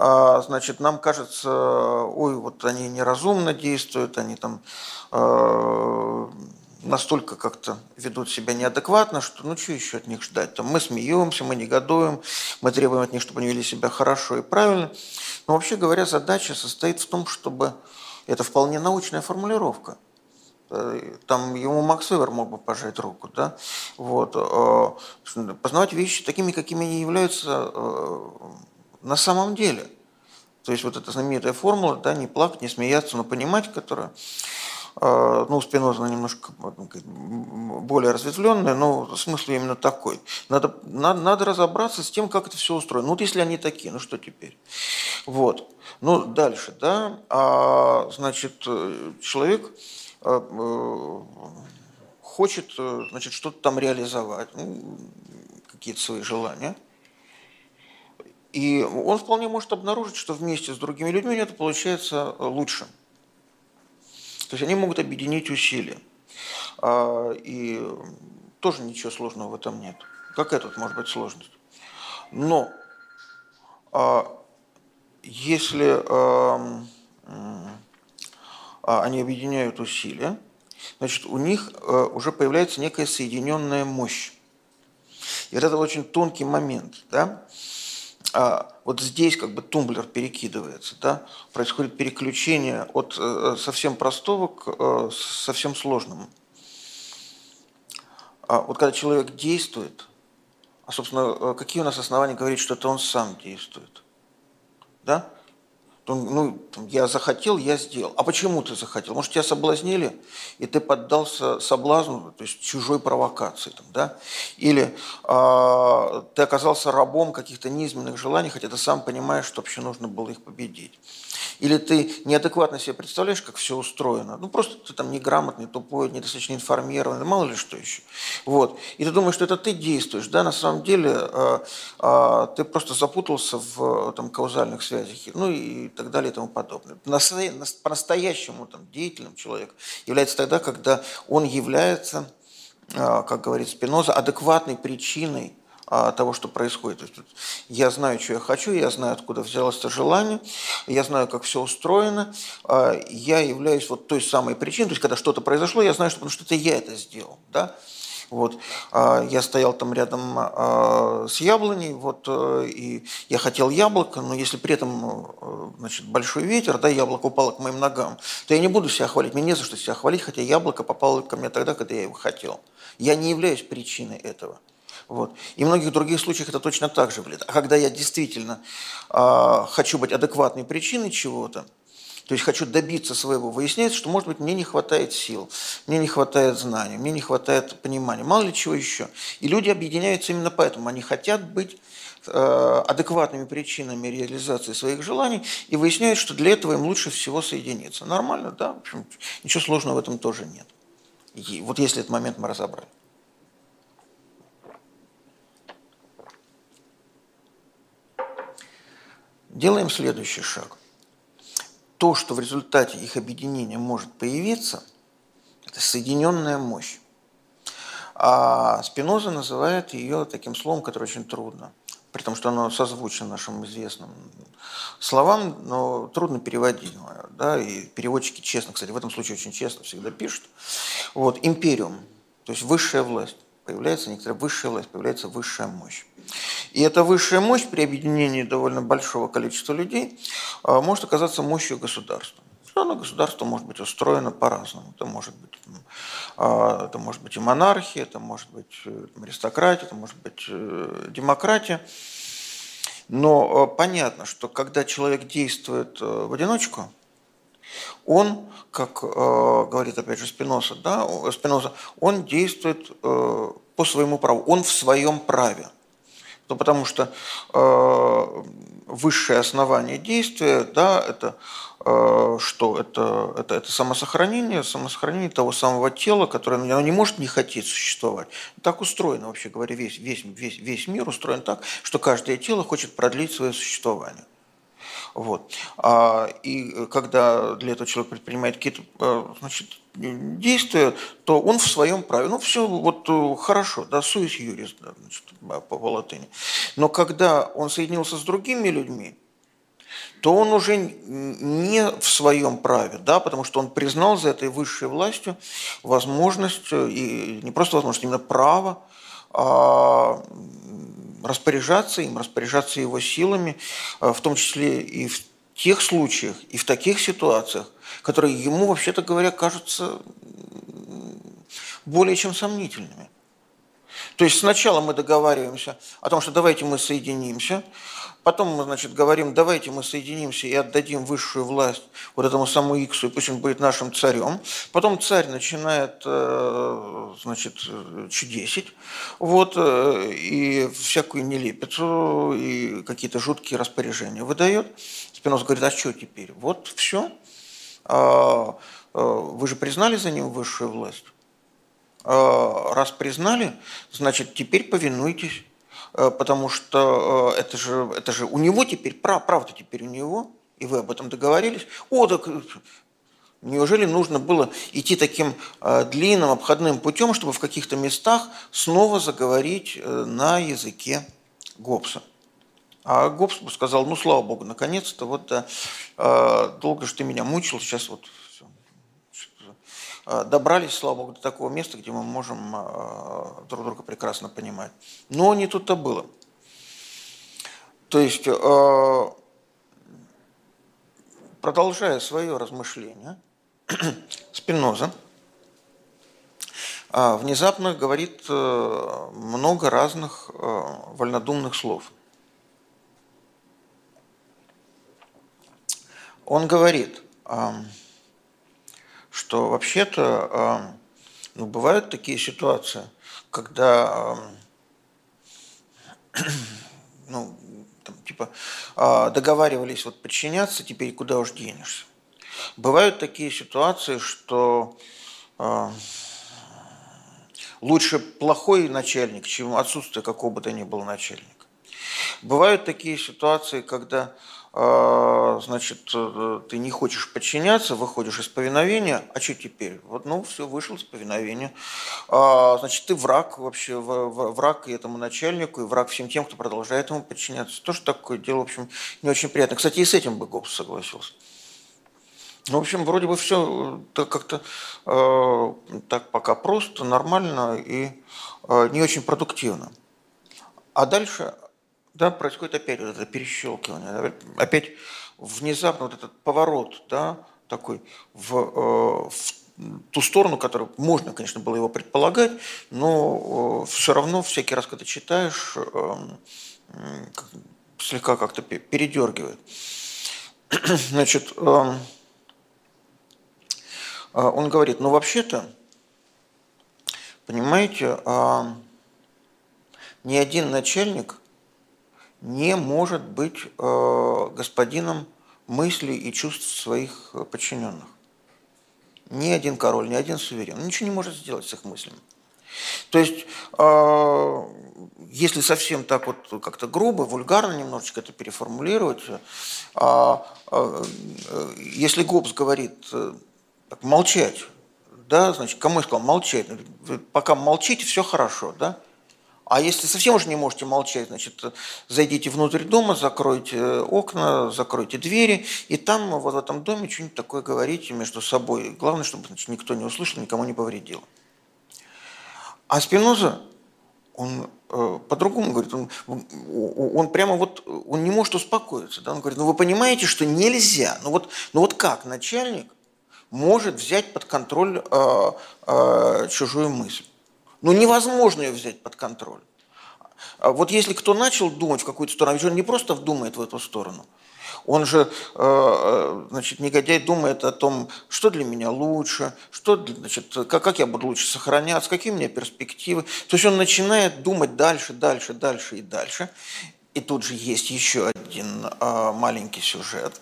а, значит, нам кажется, ой, вот они неразумно действуют, они там настолько как-то ведут себя неадекватно, что ну что еще от них ждать? Там, мы смеемся, мы негодуем, мы требуем от них, чтобы они вели себя хорошо и правильно. Но вообще говоря, задача состоит в том, чтобы... Это вполне научная формулировка. Э, там ему Макс Вебер мог бы пожать руку, да? Вот. Э, познавать вещи такими, какими они являются э, на самом деле. То есть вот эта знаменитая формула, да, не плакать, не смеяться, но понимать, которая а, ну, Спиноза она немножко более разветвленная, но смысл именно такой. Надо, надо, надо разобраться с тем, как это все устроено. Ну, вот если они такие, ну что теперь? Вот. Ну, дальше, да, а, значит, человек а, э, хочет, значит, что-то там реализовать, ну, какие-то свои желания. И он вполне может обнаружить, что вместе с другими людьми это получается лучше. То есть они могут объединить усилия. А, и тоже ничего сложного в этом нет. Какая тут может быть сложность? Но а, если а, они объединяют усилия, значит, у них уже появляется некая соединенная мощь. И это очень тонкий момент. Да? А вот здесь как бы тумблер перекидывается, да, происходит переключение от э, совсем простого к э, совсем сложному. А вот когда человек действует, а, собственно, э, какие у нас основания говорить, что это он сам действует? Да? Ну, я захотел, я сделал. А почему ты захотел? Может, тебя соблазнили, и ты поддался соблазну, то есть чужой провокации, там, да? Или э, ты оказался рабом каких-то низменных желаний, хотя ты сам понимаешь, что вообще нужно было их победить. Или ты неадекватно себе представляешь, как все устроено. Ну, просто ты там неграмотный, тупой, недостаточно информированный, мало ли что еще. Вот. И ты думаешь, что это ты действуешь. Да, на самом деле э, э, ты просто запутался в там, каузальных связях, ну и так далее и тому подобное. По-настоящему там, деятельным человек является тогда, когда он является, э, как говорит Спиноза, адекватной причиной а, того, что происходит. То есть, я знаю, что я хочу, я знаю, откуда взялось это желание, я знаю, как все устроено, а, я являюсь вот той самой причиной, то есть когда что-то произошло, я знаю, что потому что это я это сделал. Да? Вот. А, я стоял там рядом с яблоней, вот, э, и я хотел яблоко, но если при этом э, значит, большой ветер, да, яблоко упало к моим ногам, то я не буду себя хвалить, мне не за что себя хвалить, хотя яблоко попало ко мне тогда, когда я его хотел. Я не являюсь причиной этого. Вот. И в многих других случаях это точно так же выглядит. А когда я действительно э, хочу быть адекватной причиной чего-то, то есть хочу добиться своего, выясняется, что, может быть, мне не хватает сил, мне не хватает знаний, мне не хватает понимания, мало ли чего еще. И люди объединяются именно поэтому. Они хотят быть э, адекватными причинами реализации своих желаний и выясняют, что для этого им лучше всего соединиться. Нормально, да? В общем, ничего сложного в этом тоже нет. И вот если этот момент мы разобрали. Делаем следующий шаг. То, что в результате их объединения может появиться, это соединенная мощь. А Спиноза называет ее таким словом, которое очень трудно. при том, что оно созвучно нашим известным словам, но трудно переводимое. Да? И переводчики честно, кстати, в этом случае очень честно всегда пишут. Вот, империум, то есть высшая власть. Появляется некоторая высшая власть, появляется высшая мощь. И эта высшая мощь при объединении довольно большого количества людей а, может оказаться мощью государства. Но государство может быть устроено по-разному. Это может быть, а, это может быть и монархия, это может быть э, аристократия, это может быть э, демократия. Но э, понятно, что когда человек действует в одиночку, он, как говорит опять же Спиноса, да, Спиноза, он действует по своему праву, он в своем праве. Ну, потому что э, высшее основание действия, да, это э, что? Это, это, это самосохранение, самосохранение того самого тела, которое оно не может не хотеть существовать. Так устроено, вообще говоря, весь, весь, весь, весь мир устроен так, что каждое тело хочет продлить свое существование. Вот. А, и когда для этого человек предпринимает какие-то э, значит, действия, то он в своем праве. Ну, все вот э, хорошо, да, суис юрис, да, значит, по, по латыни. Но когда он соединился с другими людьми, то он уже не в своем праве, да, потому что он признал за этой высшей властью возможность, э, и не просто возможность, именно право а, распоряжаться им, распоряжаться его силами, э, в том числе и в тех случаях, и в таких ситуациях, которые ему, вообще-то говоря, кажутся более чем сомнительными. То есть сначала мы договариваемся о том, что давайте мы соединимся, Потом мы, значит, говорим, давайте мы соединимся и отдадим высшую власть вот этому самому Иксу, и пусть он будет нашим царем. Потом царь начинает, э, значит, чудесить, вот, э, и всякую нелепицу, и какие-то жуткие распоряжения выдает. Спинос говорит, а что теперь? Вот все. А, э, вы же признали за ним высшую власть? А, раз признали, значит, теперь повинуйтесь. Э, потому что э, это же, это же у него теперь, прав, правда теперь у него, и вы об этом договорились. О, так э, неужели нужно было идти таким длинным обходным путем, чтобы в каких-то местах снова заговорить на языке Гоббса? А Гоббс сказал, ну, слава богу, наконец-то, вот долго же ты меня мучил, сейчас вот добрались, слава богу, до такого места, где мы можем э, друг друга прекрасно понимать. Но не тут-то было. То есть, э, продолжая свое размышление, Спиноза внезапно говорит много разных вольнодумных слов. Он говорит, что вообще-то ну, бывают такие ситуации, когда ну, там, типа а, договаривались вот подчиняться, теперь куда уж денешься. Бывают такие ситуации, что лучше плохой начальник, чем отсутствие какого бы то ни было начальника. Бывают такие ситуации, когда значит, э, ты не хочешь подчиняться, выходишь из повиновения, а что теперь? Вот, ну, все, вышел из повиновения. А, значит, ты враг вообще, враг и этому начальнику, и враг всем тем, кто продолжает ему подчиняться. Тоже такое дело, в общем, не очень приятно. Кстати, и с этим бы Гоббс согласился. Ну, в общем, вроде бы все э, как-то э, так пока просто, нормально и э, не очень продуктивно. А дальше да, происходит опять вот это перещелкивание, опять внезапно вот этот поворот, да, такой в, э, в ту сторону, которую можно, конечно, было его предполагать, но э, все равно всякий раз, когда читаешь, эм, слегка как-то передергивает. Значит, эм, э, он говорит, ну вообще-то, понимаете, ни один начальник не может быть э, господином мыслей и чувств своих подчиненных. Ни один король, ни один суверен. Он ничего не может сделать с их мыслями. То есть, э, если совсем так вот как-то грубо, вульгарно немножечко это переформулировать, э, если Гоббс говорит так, молчать, да, значит, кому я сказал молчать? Пока молчите, все хорошо, да? А если совсем уже не можете молчать, значит, зайдите внутрь дома, закройте окна, закройте двери, и там, вот в этом доме, что-нибудь такое говорите между собой. Главное, чтобы значит, никто не услышал, никому не повредил. А Спиноза, он э, по-другому говорит, он, он прямо вот, он не может успокоиться. Да? Он говорит, ну вы понимаете, что нельзя. Ну вот, ну вот как начальник может взять под контроль э, э, чужую мысль? Ну невозможно ее взять под контроль. А вот если кто начал думать в какую-то сторону, ведь он не просто думает в эту сторону. Он же, э, значит, негодяй думает о том, что для меня лучше, что, значит, как, я буду лучше сохраняться, какие у меня перспективы. То есть он начинает думать дальше, дальше, дальше и дальше. И тут же есть еще один э, маленький сюжет,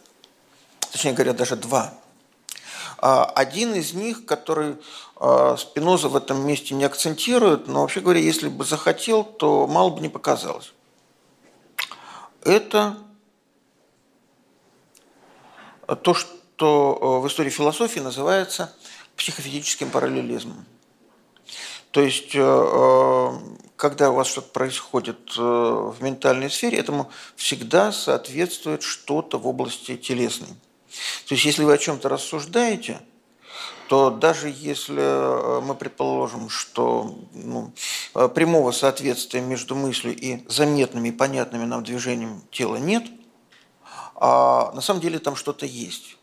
точнее говоря, даже два. А, один из них, который а, Спиноза в этом месте не акцентирует, но вообще говоря, если бы захотел, то мало бы не показалось. Это то, что э, в истории философии называется психофизическим параллелизмом. То есть, э, э, когда у вас что-то происходит в ментальной сфере, этому всегда соответствует что-то в области телесной. То есть, если вы о чем-то рассуждаете, то даже если э, мы предположим, что ну, э, прямого соответствия между мыслью и заметными и понятными нам движением тела нет, а на самом деле там что-то есть.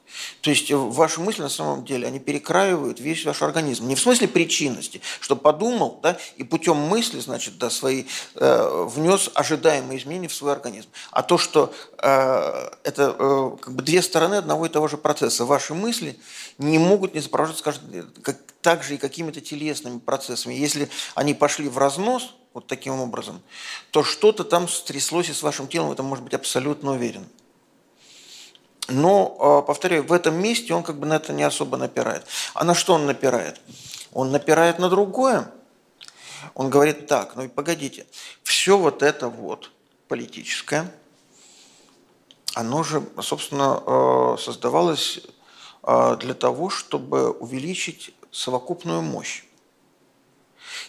То есть ваши мысли на самом деле, они перекраивают весь ваш организм. Не в смысле причинности, что подумал, да, и путем мысли, значит, да, свои, э, внес ожидаемые изменения в свой организм. А то, что э, это э, как бы две стороны одного и того же процесса. Ваши мысли не могут не сопровождаться, скажем, как, также и какими-то телесными процессами. Если они пошли в разнос, вот таким образом, то что-то там стряслось и с вашим телом, в этом может быть абсолютно уверен. Но, а, повторяю, в этом месте он как бы на это не особо напирает. А на что он напирает? Он напирает на другое. Он говорит так, ну и погодите, все вот это вот политическое, оно же, собственно, а, создавалось а, для того, чтобы увеличить совокупную мощь.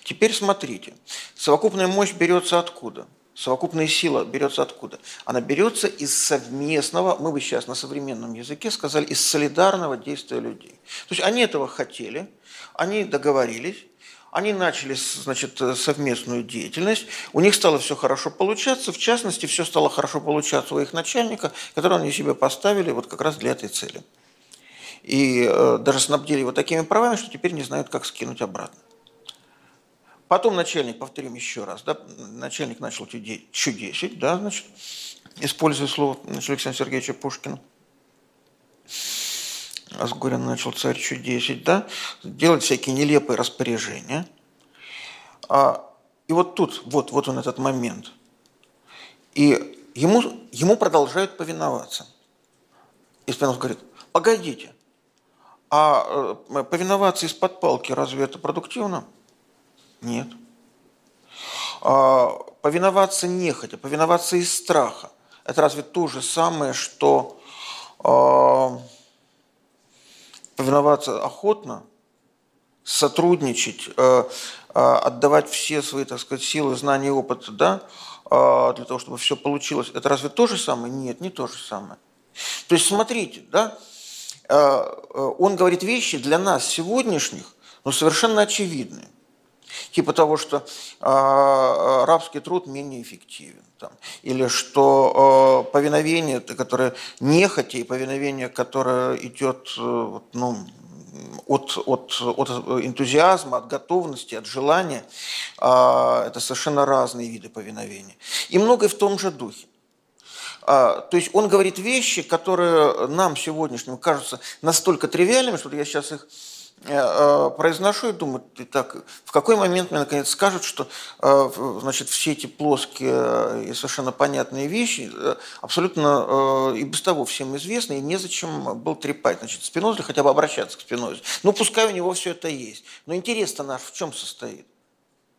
Теперь смотрите, совокупная мощь берется откуда? Совокупная сила берется откуда? Она берется из совместного, мы бы сейчас на современном языке сказали, из солидарного действия людей. То есть они этого хотели, они договорились, они начали значит, совместную деятельность, у них стало все хорошо получаться, в частности, все стало хорошо получаться у их начальника, которого они себе поставили вот как раз для этой цели. И э, даже снабдили его такими правами, что теперь не знают, как скинуть обратно. Потом начальник, повторим еще раз, да, начальник начал чудесить, да, значит, используя слово значит, Александра Сергеевича Пушкина. А начал царь чудесить, да, делать всякие нелепые распоряжения. А, и вот тут, вот, вот он этот момент. И ему, ему продолжают повиноваться. И Спинов говорит, погодите, а э, повиноваться из-под палки, разве это продуктивно? Нет. А, повиноваться нехотя, повиноваться из страха. Это разве то же самое, что а, повиноваться охотно, сотрудничать, а, а, отдавать все свои, так сказать, силы, знания опыт, да, а, для того, чтобы все получилось. Это разве то же самое? Нет, не то же самое. То есть смотрите, да, а, он говорит вещи для нас сегодняшних, но совершенно очевидные. Типа того, что э, рабский труд менее эффективен. Там, или что э, повиновение, которое нехотя, и повиновение, которое идет э, ну, от, от, от энтузиазма, от готовности, от желания, э, это совершенно разные виды повиновения. И многое в том же духе. То есть он говорит вещи, которые нам сегодняшним кажутся настолько тривиальными, что я сейчас их произношу и думаю, так, в какой момент мне наконец скажут, что э, значит, все эти плоские и совершенно понятные вещи э, абсолютно и без того всем известны, и незачем был трепать. Значит, Спиноза хотя бы обращаться к Спинозе. Ну, пускай у него все это есть. Но интерес-то наш в чем состоит?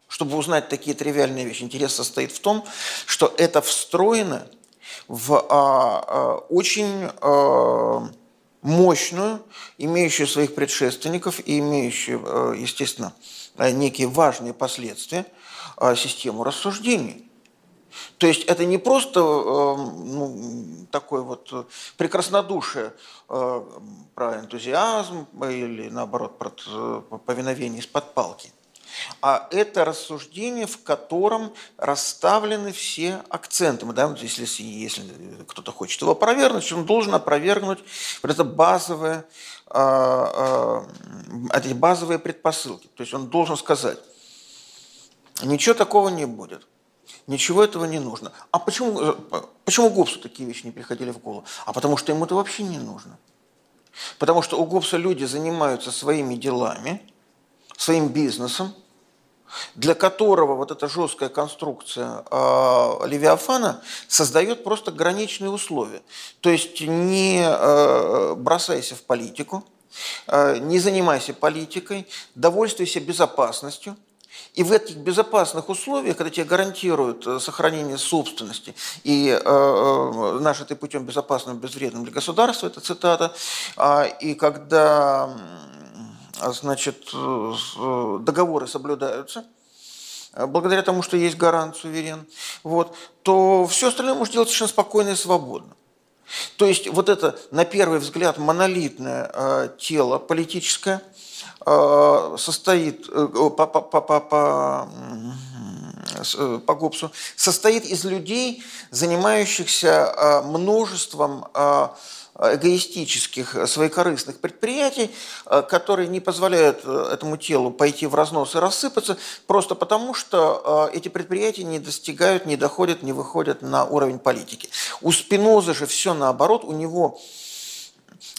Чтобы узнать такие тривиальные вещи, интерес состоит в том, что это встроено в а, а, очень а, мощную, имеющую своих предшественников и имеющую, естественно, некие важные последствия систему рассуждений. То есть это не просто ну, такое вот прекраснодушие про энтузиазм или, наоборот, про повиновение из-под палки – а это рассуждение, в котором расставлены все акценты. Да, если, если кто-то хочет его опровергнуть, он должен опровергнуть это базовое, а, а, эти базовые предпосылки. То есть он должен сказать, ничего такого не будет. Ничего этого не нужно. А почему, почему Гоббсу такие вещи не приходили в голову? А потому что ему это вообще не нужно. Потому что у Гоббса люди занимаются своими делами, своим бизнесом, для которого вот эта жесткая конструкция э, Левиафана создает просто граничные условия. То есть не э, бросайся в политику, э, не занимайся политикой, довольствуйся безопасностью. И в этих безопасных условиях, когда тебе гарантируют э, сохранение собственности и э, э, нажитый путем безопасным, безвредным для государства, это цитата, э, и когда значит, э, э, договоры соблюдаются, э, благодаря тому, что есть гарант, суверен, вот, то все остальное можно делать совершенно спокойно и свободно. То есть вот это, на первый взгляд, монолитное э, тело политическое э, состоит э, по, по, по, по, по, по Гоббсу, состоит из людей, занимающихся э, множеством э, эгоистических, э, своекорыстных предприятий, э, которые не позволяют э, этому телу пойти в разнос и рассыпаться, просто потому что эти предприятия не достигают, не доходят, не выходят на уровень политики. У Спиноза же все наоборот, у него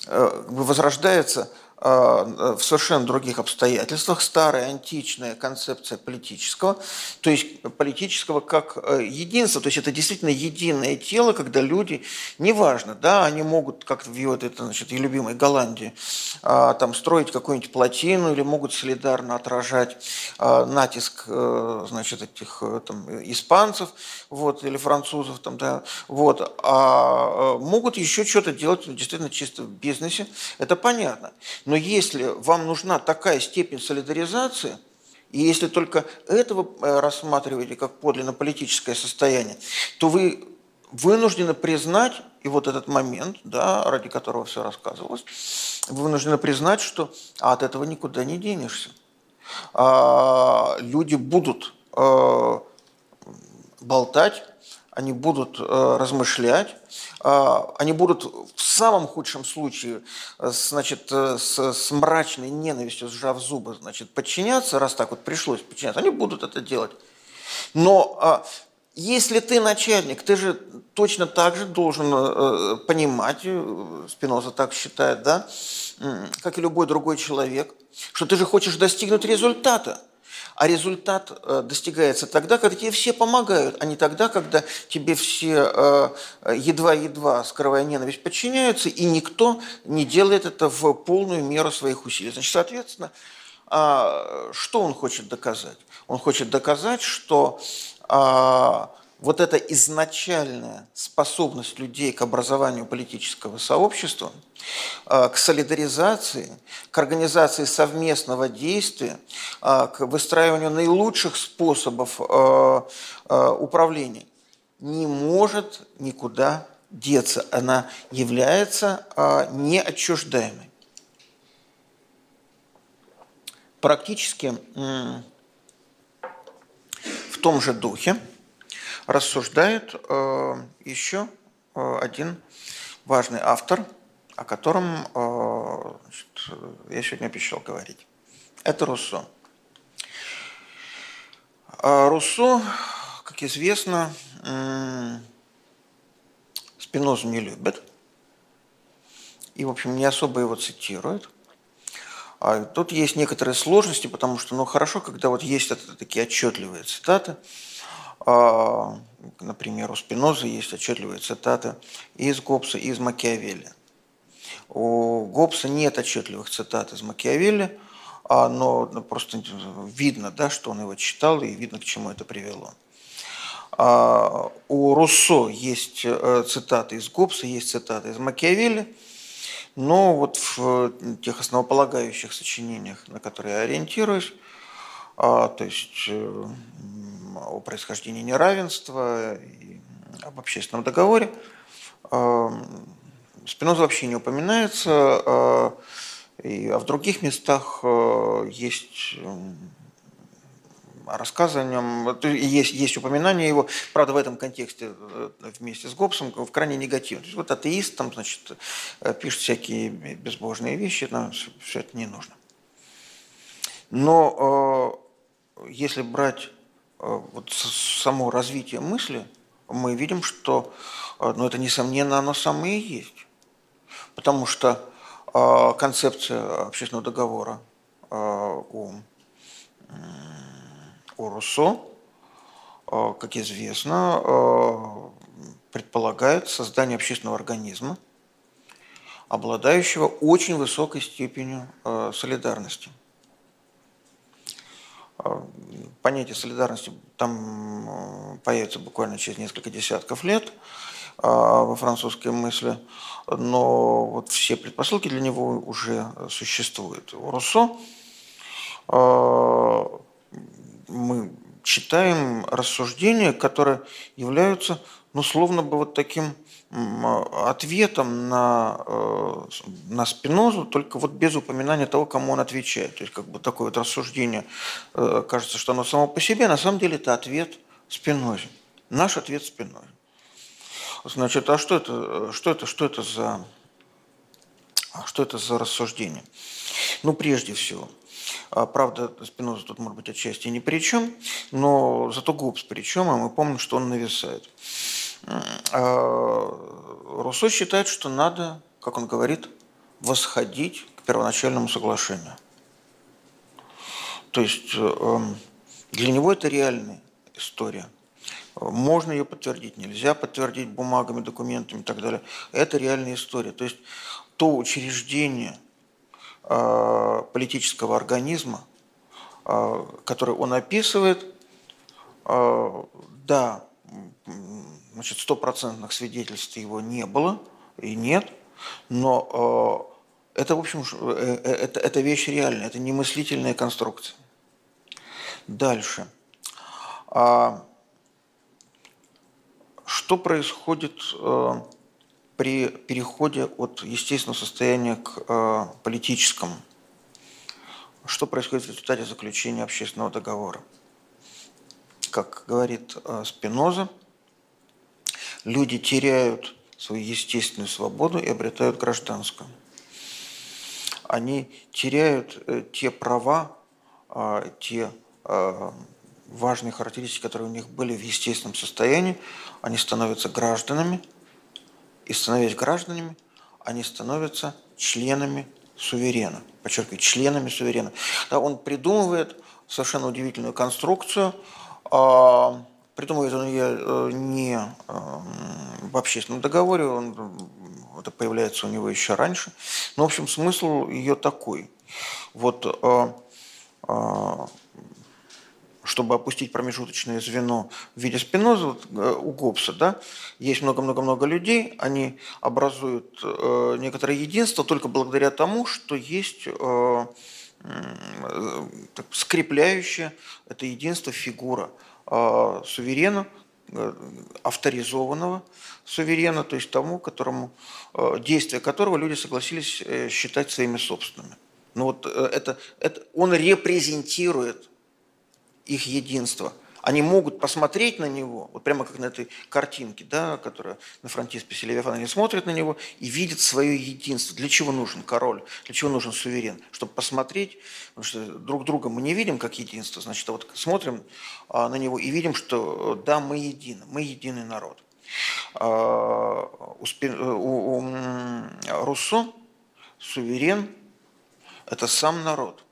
возрождается в совершенно других обстоятельствах старая античная концепция политического, то есть политического как э, единства, то есть это действительно единое тело, когда люди, неважно, да, они могут, как в его это, значит, и любимой Голландии, а, там строить какую-нибудь плотину или могут солидарно отражать натиск, э, значит, этих э, там, испанцев, вот, или французов, там, да, вот, а могут еще что-то делать действительно чисто в бизнесе, это понятно. Но но если вам нужна такая степень солидаризации, и если только этого э, рассматриваете как подлинно политическое состояние, то вы вынуждены признать, и вот этот момент, да, ради которого все рассказывалось, вы вынуждены признать, что от этого никуда не денешься. А, люди будут а, болтать, они будут а, размышлять, а, они будут в самом худшем случае э, значит, э, с, с мрачной ненавистью, сжав зубы, значит, подчиняться, раз так вот пришлось подчиняться, они будут это делать. Но а, если ты начальник, ты же точно так же должен э, понимать, Спиноза так считает, да, как и любой другой человек, что ты же хочешь достигнуть результата – а результат э, достигается тогда, когда тебе все помогают, а не тогда, когда тебе все э, едва-едва, скрывая ненависть, подчиняются, и никто не делает это в полную меру своих усилий. Значит, соответственно, а, что он хочет доказать? Он хочет доказать, что а, вот эта изначальная способность людей к образованию политического сообщества, э, к солидаризации, к организации совместного действия, э, к выстраиванию наилучших способов э, управления, не может никуда деться. Она является неотчуждаемой. Практически в том же духе рассуждает э, еще э, один важный автор, о котором э, значит, я сегодня обещал говорить. Это Руссо. Руссо, как известно, Спинозу не любит и, в общем, не особо его цитирует. А тут есть некоторые сложности, потому что, ну, хорошо, когда вот есть это, такие отчетливые цитаты, например, у Спиноза есть отчетливая цитата из Гоббса и из Макиавелли. У Гоббса нет отчетливых цитат из Макиавелли, а, но просто видно, да, что он его читал, и видно, к чему это привело. А, у Руссо есть э, цитаты из Гоббса, есть цитаты из Макиавелли, Но вот в тех основополагающих сочинениях, на которые я ориентируюсь, а, то есть э, о происхождении неравенства и об общественном договоре, а, Спиноза вообще не упоминается, а, и, а в других местах э, есть рассказы о нем, есть, есть упоминание его, правда, в этом контексте э, вместе с Гоббсом в крайне негативно. Вот атеист там, значит, э, пишет всякие безбожные вещи, нам все это не нужно. Но э, если брать вот само развитие мысли, мы видим, что ну, это, несомненно, оно самое и есть. Потому что концепция общественного договора у у Руссо, э, как известно, э, предполагает создание общественного организма, обладающего очень высокой степенью э, солидарности. Понятие солидарности там появится буквально через несколько десятков лет во французской мысли, но вот все предпосылки для него уже существуют. У Руссо мы читаем рассуждения, которые являются, ну, словно бы вот таким ответом на, э, на Спинозу, только вот без упоминания того, кому он отвечает. То есть как бы такое вот рассуждение, э, кажется, что оно само по себе, на самом деле это ответ Спинозе. Наш ответ Спинозе. Значит, а что это, что это, что это за, что это за рассуждение? Ну, прежде всего – а, правда, Спиноза тут может быть отчасти ни при чем, но зато Губс при чем, а мы помним, что он нависает. А, Руссо считает, что надо, как он говорит, восходить к первоначальному соглашению. То есть эм, для него это реальная история. Можно ее подтвердить, нельзя подтвердить бумагами, документами и так далее. Это реальная история. То есть то учреждение, Э, политического организма, э, который он описывает, э, да, значит, стопроцентных свидетельств его не было и нет, но это, в общем, это, это вещь реальная, это не мыслительная конструкция. Дальше. А что происходит при переходе от естественного состояния к э, политическому. Что происходит в результате заключения общественного договора? Как говорит э, Спиноза, люди теряют свою естественную свободу и обретают гражданскую. Они теряют э, те права, э, те э, важные характеристики, которые у них были в естественном состоянии, они становятся гражданами – и становясь гражданами, они становятся членами суверена. Подчеркиваю, членами суверена. Да, он придумывает совершенно удивительную конструкцию. Придумывает он ее э, не э, в общественном договоре, он, это появляется у него еще раньше. Но, в общем, смысл ее такой. Вот э, чтобы опустить промежуточное звено в виде спиноза вот, у Гоббса, да, есть много-много-много людей, они образуют э, некоторое единство только благодаря тому, что есть э, э, скрепляющая это единство фигура суверена, э, авторизованного суверена, то есть тому, которому, э, действия которого люди согласились э, считать своими собственными. Ну вот это, это, он репрезентирует их единство. Они могут посмотреть на него, вот прямо как на этой картинке, да, которая на фронтисписе Левиафана, они смотрят на него и видят свое единство. Для чего нужен король, для чего нужен суверен? Чтобы посмотреть, потому что друг друга мы не видим как единство, значит, вот смотрим а, на него и видим, что да, мы едины, мы единый народ. А, у, у Руссо суверен – это сам народ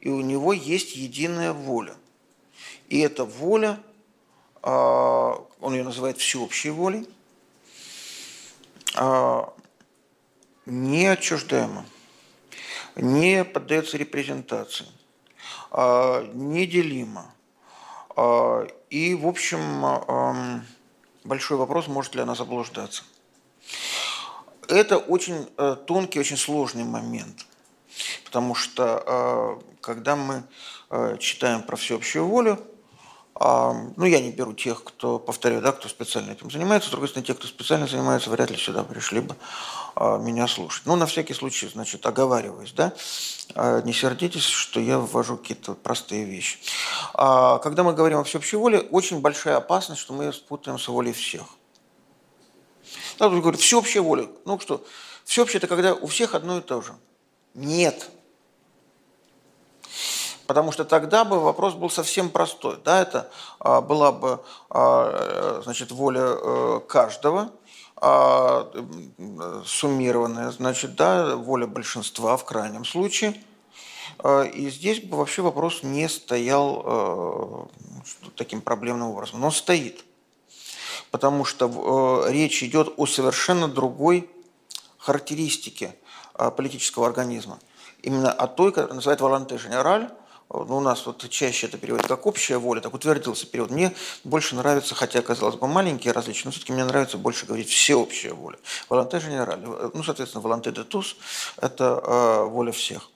и у него есть единая воля. И эта воля, а, он ее называет всеобщей волей, а, не отчуждаема, не поддается репрезентации, а, неделима. И, в общем, большой вопрос, может ли она заблуждаться. это очень э, тонкий, очень сложный момент. Потому что когда мы э, читаем про всеобщую волю, ну, я не беру тех, кто, повторяю, да, кто специально этим занимается. С другой стороны, те, кто специально занимается, вряд ли сюда пришли бы меня слушать. Ну, на всякий случай, значит, оговариваюсь, да. Не сердитесь, что я ввожу какие-то простые вещи. А когда мы говорим о всеобщей воле, очень большая опасность, что мы ее спутаем с волей всех. Да, тут говорят, всеобщая воля. Ну что, всеобщее – это когда у всех одно и то же. Нет. Потому что тогда бы вопрос был совсем простой. Да, это а, была бы а, значит, воля а, каждого, а, суммированная, значит, да, воля большинства в крайнем случае. И здесь бы вообще вопрос не стоял а, таким проблемным образом. Но стоит потому что э, речь идет о совершенно другой характеристике э, политического организма. Именно о той, которая называют волонте генераль, ну, у нас вот чаще это переводит как общая воля, так утвердился перевод. Мне больше нравится, хотя, казалось бы, маленькие различия, но все-таки мне нравится больше говорить всеобщая воля. Волонте генераль, ну, соответственно, волонте де тус – это э, воля всех.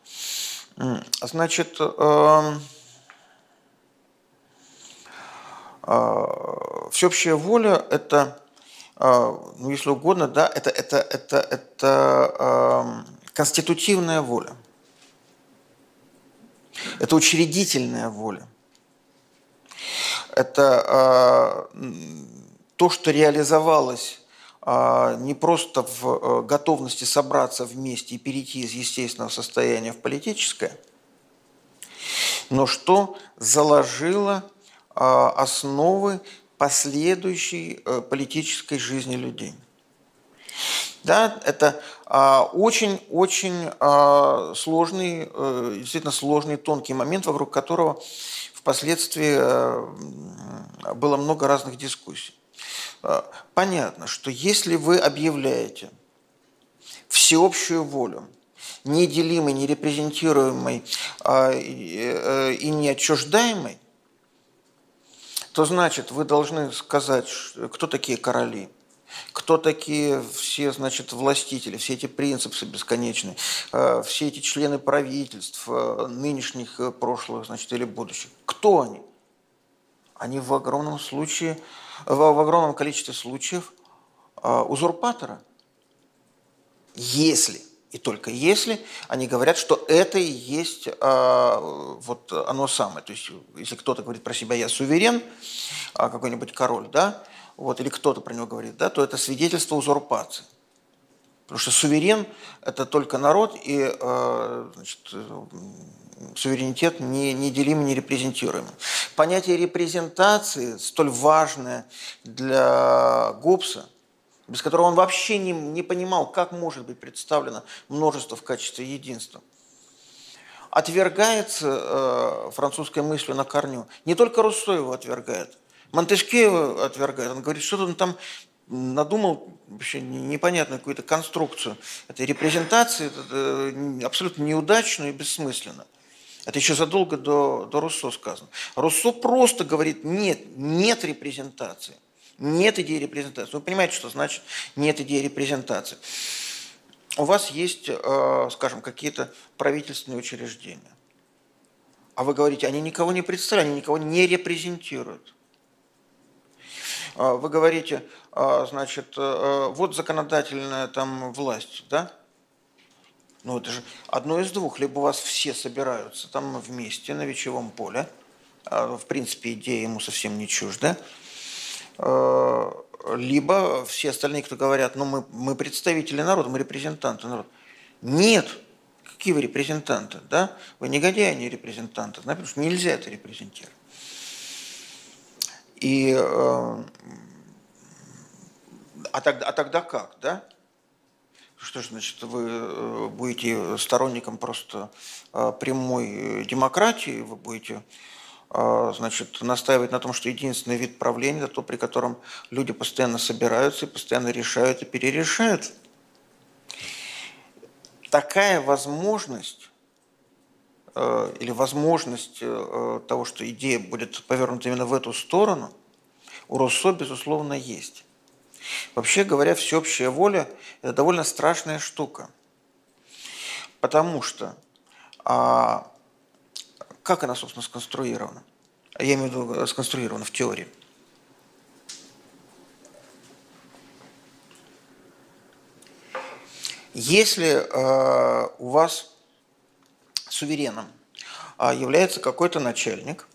Значит, э, а, всеобщая воля – это, а, ну, если угодно, да, это, это, это, это конститутивная воля. Это учредительная воля. Это а, то, что реализовалось не просто в готовности собраться вместе и перейти из естественного состояния в политическое, но что заложило а, основы последующей э, политической жизни людей. Да, это очень-очень а, сложный, э, действительно сложный, тонкий момент, вокруг которого впоследствии э, было много разных дискуссий. Понятно, что если вы объявляете всеобщую волю, неделимой, нерепрезентируемой а, и неотчуждаемой, то значит вы должны сказать, кто такие короли, кто такие все, значит, властители, все эти принципы бесконечные, э, все эти члены правительств, э, нынешних, э, прошлых, значит, или будущих. Кто они? Они в огромном случае, в огромном количестве случаев узурпатора. Если и только если они говорят, что это и есть а, вот оно самое. То есть, если кто-то говорит про себя «я суверен», а, какой-нибудь король, да, вот, или кто-то про него говорит, да, то это свидетельство узурпации. Потому что суверен – это только народ, и а, значит, суверенитет не, неделим, не репрезентируем. Понятие репрезентации, столь важное для Гоббса – без которого он вообще не, не понимал, как может быть представлено множество в качестве единства. Отвергается э, французской мыслью на корню. Не только Руссо его отвергает, Монтеске отвергает. Он говорит, что он там надумал вообще непонятную какую-то конструкцию этой репрезентации, это абсолютно неудачную и бессмысленную. Это еще задолго до, до Руссо сказано. Руссо просто говорит, нет, нет репрезентации. Нет идеи репрезентации. Вы понимаете, что значит нет идеи репрезентации. У вас есть, э, скажем, какие-то правительственные учреждения. А вы говорите, они никого не представляют, они никого не репрезентируют. А вы говорите, э, значит, э, вот законодательная там власть, да? Ну, это же одно из двух. Либо у вас все собираются там вместе на вечевом поле, а, в принципе, идея ему совсем не чужда, Э, либо все остальные, кто говорят, ну мы, мы представители народа, мы репрезентанты народа. Нет, какие вы репрезентанты, да? Вы негодяи, а не репрезентанты, потому что нельзя это репрезентировать. И, э, а, тогда, а тогда как, да? Что ж, значит, вы э, будете сторонником просто прямой демократии, вы будете значит, настаивает на том, что единственный вид правления – это то, при котором люди постоянно собираются и постоянно решают и перерешают. Такая возможность э, или возможность э, того, что идея будет повернута именно в эту сторону, у Руссо, безусловно, есть. Вообще говоря, всеобщая воля – это довольно страшная штука. Потому что а, как она, собственно, сконструирована? Я имею в виду э, сконструирована в теории. Если э, у вас сувереном э, является какой-то начальник,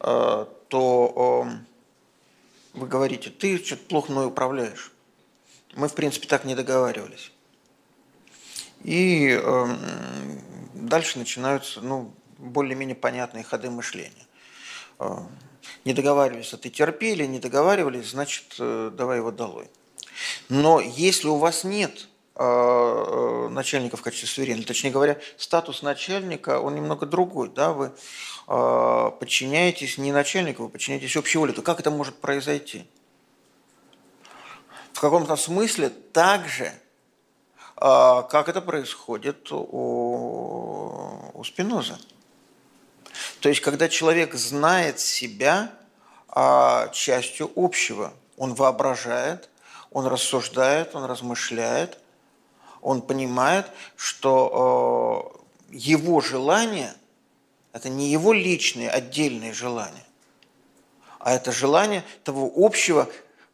э, то э, вы говорите, ты что-то плохо мной управляешь. Мы, в принципе, так не договаривались. И э, дальше начинаются ну, более-менее понятные ходы мышления. Не договаривались, а ты терпели, не договаривались, значит, давай его долой. Но если у вас нет начальника в качестве суверена, точнее говоря, статус начальника, он немного другой, да, вы подчиняетесь не начальнику, вы подчиняетесь общей воле, то как это может произойти? В каком-то смысле также а как это происходит у, у Спиноза. То есть, когда человек знает себя а, частью общего, он воображает, он рассуждает, он размышляет, он понимает, что э, его желание – это не его личные отдельные желания, а это желание того общего,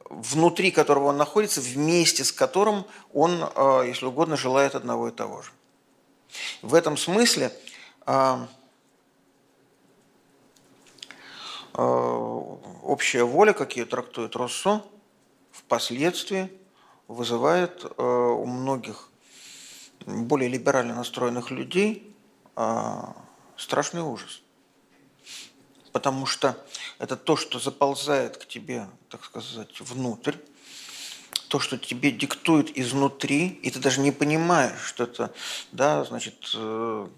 внутри которого он находится, вместе с которым он, э, если угодно, желает одного и того же. В этом смысле э, общая воля, как ее трактует Руссо, впоследствии вызывает у многих более либерально настроенных людей страшный ужас. Потому что это то, что заползает к тебе, так сказать, внутрь, то, что тебе диктует изнутри, и ты даже не понимаешь, что это, да, значит, э,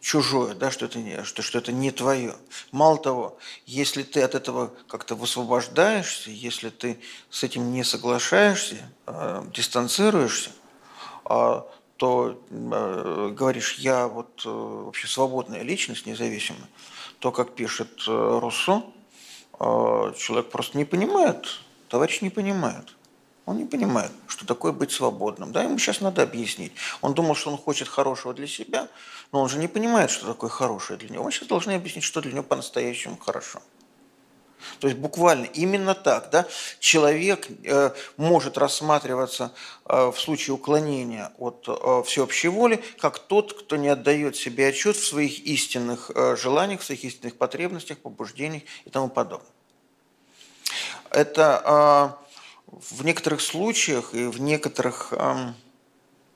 чужое, да, что это, не, что, что это не твое. Мало того, если ты от этого как-то высвобождаешься, если ты с этим не соглашаешься, э, дистанцируешься, э, то э, говоришь, я вот э, вообще свободная личность, независимая, то, как пишет э, Руссо, а, человек просто не понимает, товарищ не понимает. Он не понимает, что такое быть свободным. Да, ему сейчас надо объяснить. Он думал, что он хочет хорошего для себя, но он же не понимает, что такое хорошее для него. Он сейчас должен объяснить, что для него по-настоящему хорошо. То есть буквально именно так, да, человек э, может рассматриваться э, в случае уклонения от э, всеобщей воли как тот, кто не отдает себе отчет в своих истинных э, желаниях, в своих истинных потребностях, побуждениях и тому подобное. Это э, в некоторых случаях и в некоторых э,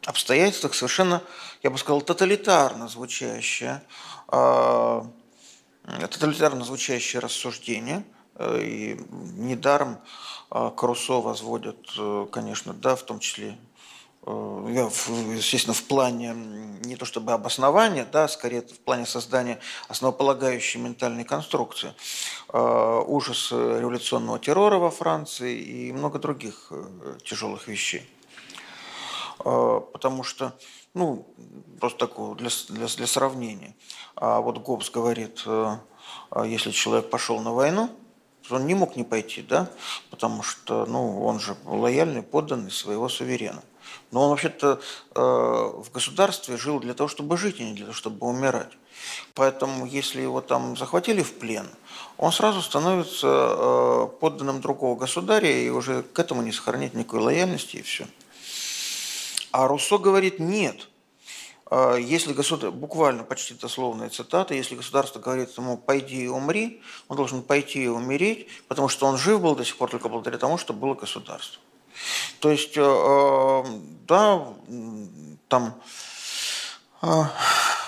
обстоятельствах совершенно, я бы сказал, тоталитарно звучащее, э, тоталитарно звучащее рассуждение – и недаром а, Карусо возводят, э, конечно, да, в том числе, э, естественно, в плане не то чтобы обоснования, да, скорее в плане создания основополагающей ментальной конструкции, ужас революционного террора во Франции и много других тяжелых вещей. Потому что, ну, просто такого для, для, для сравнения. А вот Гоббс говорит, если человек пошел на войну, он не мог не пойти, да, потому что, ну, он же лояльный, подданный своего суверена. Но он вообще-то э, в государстве жил для того, чтобы жить, а не для того, чтобы умирать. Поэтому, если его там захватили в плен, он сразу становится э, подданным другого государя и уже к этому не сохранит никакой лояльности и все. А Руссо говорит, нет – если государство, буквально почти дословная цитата, если государство говорит ему «пойди и умри», он должен пойти и умереть, потому что он жив был до сих пор только благодаря тому, что было государство. То есть, э, э, да, там а, а,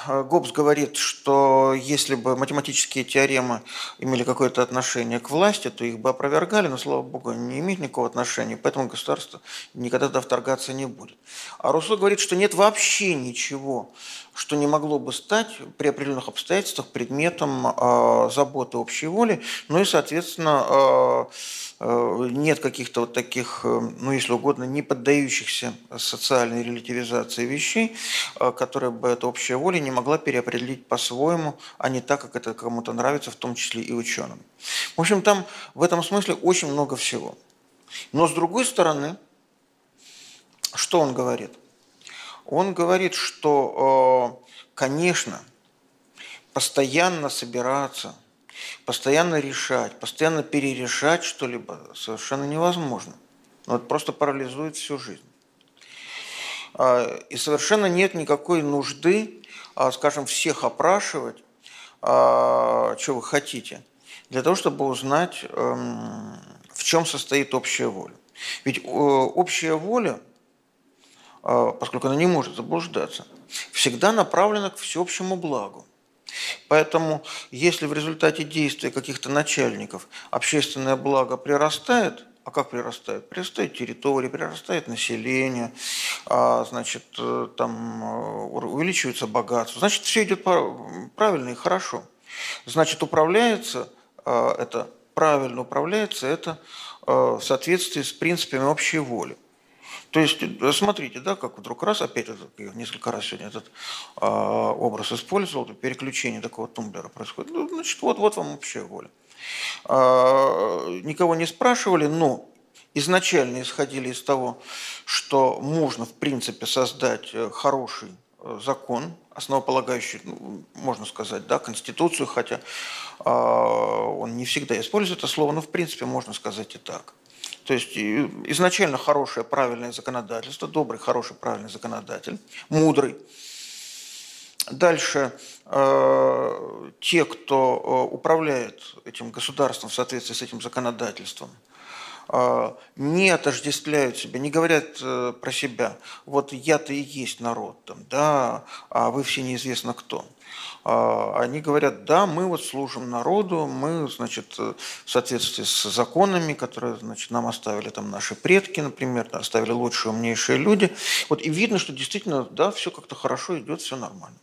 Гоббс говорит, что если бы математические теоремы имели какое-то отношение к власти, то их бы опровергали, но, слава богу, не имеют никакого отношения, поэтому государство никогда туда вторгаться не будет. А Руссо говорит, что нет вообще ничего, что не могло бы стать при определенных обстоятельствах предметом э, заботы общей воли, ну и, соответственно, э, нет каких-то вот таких, э, ну, если угодно, не поддающихся социальной релятивизации вещей, э, которые бы эта общая воля не могла переопределить по-своему, а не так, как это кому-то нравится, в том числе и ученым. В общем, там в этом смысле очень много всего. Но с другой стороны, что он говорит? Он говорит, что, э, конечно, постоянно собираться, постоянно решать, постоянно перерешать что-либо совершенно невозможно. Ну, это просто парализует всю жизнь. А, и совершенно нет никакой нужды, а, скажем, всех опрашивать, а, что вы хотите, для того, чтобы узнать, эм, в чем состоит общая воля. Ведь э, общая воля, поскольку она не может заблуждаться, всегда направлена к всеобщему благу. Поэтому, если в результате действия каких-то начальников общественное благо прирастает – а как прирастает? Прирастает территория, прирастает население, а, значит, э, там э, увеличивается богатство. Значит, все идет правильно и хорошо. Значит, управляется э, это, правильно управляется это в соответствии с принципами общей воли. То есть, смотрите, да, как вдруг раз, опять я несколько раз сегодня этот а, образ использовал, переключение такого тумблера происходит. Ну, значит, вот, вот вам общая воля. А, никого не спрашивали, но изначально исходили из того, что можно, в принципе, создать э, хороший э, закон, основополагающий, ну, можно сказать, да, Конституцию, хотя э, он не всегда использует это слово, но, в принципе, можно сказать и так. То есть изначально хорошее, правильное законодательство, добрый, хороший, правильный законодатель, мудрый – Дальше э, те, кто э, управляет этим государством в соответствии с этим законодательством, не отождествляют себя, не говорят про себя, вот я-то и есть народ, там, да, а вы все неизвестно кто. Они говорят, да, мы вот служим народу, мы, значит, в соответствии с законами, которые, значит, нам оставили там наши предки, например, оставили лучшие, умнейшие люди. Вот и видно, что действительно, да, все как-то хорошо идет, все нормально.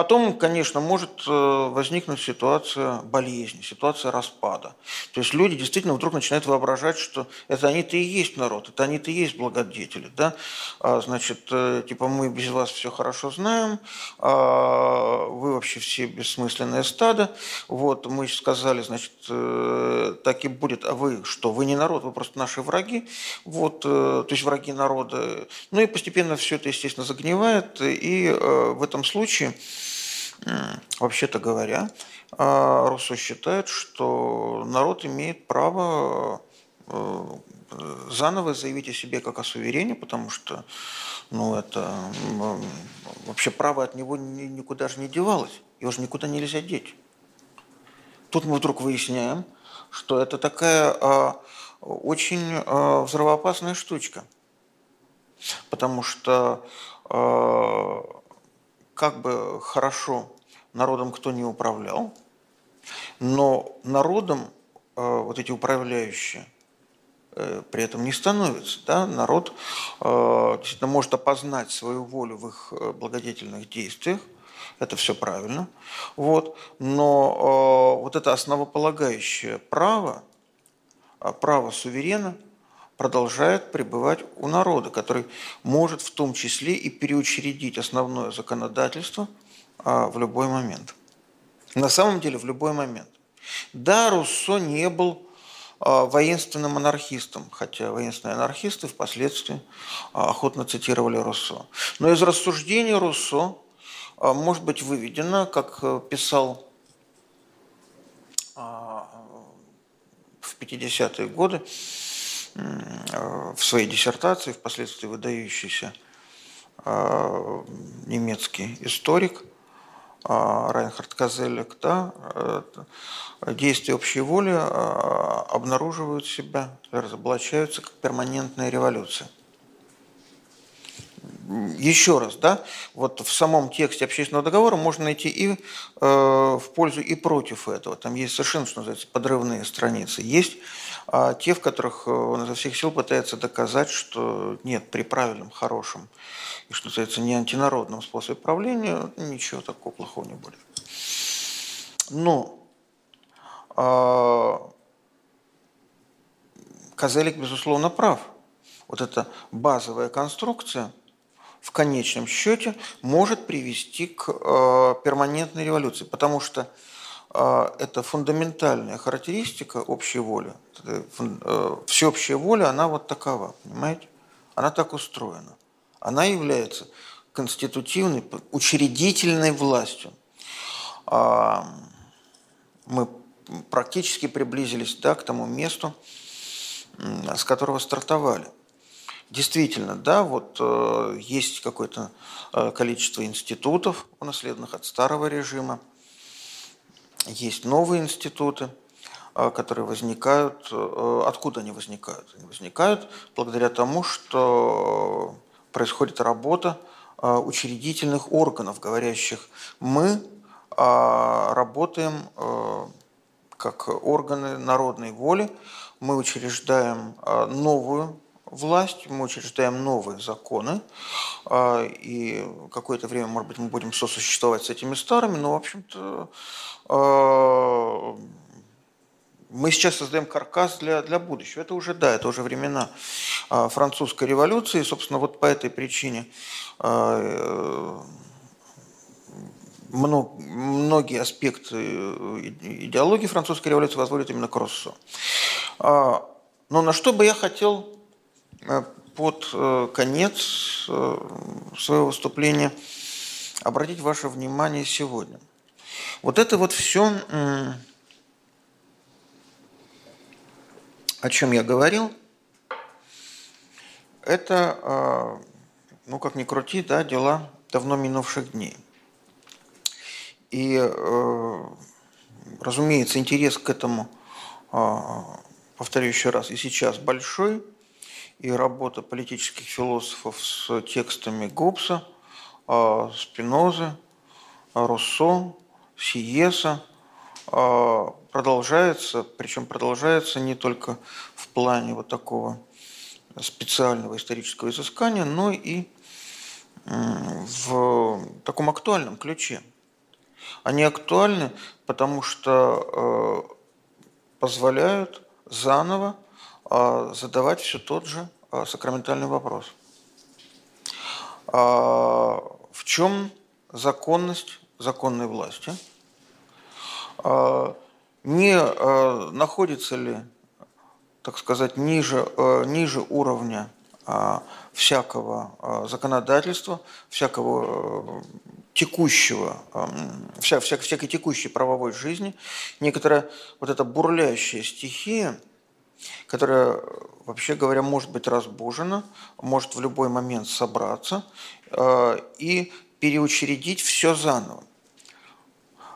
Потом, конечно, может э, возникнуть ситуация болезни, ситуация распада. То есть люди действительно вдруг начинают воображать, что это они-то и есть народ, это они-то и есть благодетели. Да? А, значит, э, типа мы без вас все хорошо знаем, а вы вообще все бессмысленное стадо. Вот мы сказали, значит, э, так и будет, а вы что, вы не народ, вы просто наши враги. Вот, то есть враги народа. Ну и постепенно все это, естественно, загнивает. И в этом случае Вообще-то говоря, а, Руссо считает, что народ имеет право э, заново заявить о себе как о суверене, потому что ну, это вообще право от него никуда же не девалось, его же никуда нельзя деть. Тут мы вдруг выясняем, что это такая а, очень а, взрывоопасная штучка, потому что как бы хорошо народом кто не управлял, но народом э, вот эти управляющие э, при этом не становятся. Да? Народ э, действительно может опознать свою волю в их благодетельных действиях, это все правильно. Вот. Но вот это основополагающее право, право суверена – продолжает пребывать у народа, который может в том числе и переучредить основное законодательство а, в любой момент. На самом деле в любой момент. Да, Руссо не был а, воинственным анархистом, хотя воинственные анархисты впоследствии а, охотно цитировали Руссо. Но из рассуждений Руссо может быть выведено, как э, писал в 50-е годы в своей диссертации, впоследствии выдающийся а, немецкий историк а, Райнхард Казелек, да, э, действия общей воли обнаруживают себя, разоблачаются как перманентная революция еще раз, да, вот в самом тексте общественного договора можно найти и э, в пользу, и против этого. Там есть совершенно, что называется, подрывные страницы. Есть э, те, в которых он изо всех сил пытается доказать, что нет, при правильном, хорошем и, что называется, не антинародном способе правления ничего такого плохого не будет. Но э, Козелик, безусловно, прав. Вот эта базовая конструкция – в конечном счете может привести к э, перманентной революции. Потому что а, это фундаментальная характеристика общей воли. Э, всеобщая воля, она вот такова, понимаете? Она так устроена. Она является конститутивной, учредительной властью. А, мы практически приблизились да, к тому месту, с которого стартовали. Действительно, да, вот э, есть какое-то э, количество институтов, унаследованных от старого режима, есть новые институты, э, которые возникают. Э, откуда они возникают? Они возникают благодаря тому, что происходит работа э, учредительных органов, говорящих «мы э, работаем э, как органы народной воли, мы учреждаем э, новую власть, мы учреждаем новые законы, а, и какое-то время, может быть, мы будем сосуществовать с этими старыми, но, в общем-то, а, мы сейчас создаем каркас для, для будущего. Это уже, да, это уже времена а, французской революции. Собственно, вот по этой причине многие аспекты идеологии французской революции возводят именно к Россу. Но на что бы я хотел Э, под э, конец э, своего выступления обратить ваше внимание сегодня. Вот это вот все, о чем я говорил, это, ну как ни крути, да, дела давно минувших дней. И, разумеется, интерес к этому, повторю еще раз, и сейчас большой – и работа политических философов с текстами Гоббса, а, Спинозы, Руссо, Сиеса а, продолжается, причем продолжается не только в плане вот такого специального исторического изыскания, но и в таком актуальном ключе. Они актуальны, потому что позволяют заново задавать все тот же а, сакраментальный вопрос. А, в чем законность законной власти? Не находится ли, так сказать, ниже, ниже уровня всякого законодательства, всякого текущего, вся, вся, всякой текущей правовой жизни, некоторая вот эта бурлящая стихия – которая, вообще говоря, может быть разбужена, может в любой момент собраться э, и переучредить все заново.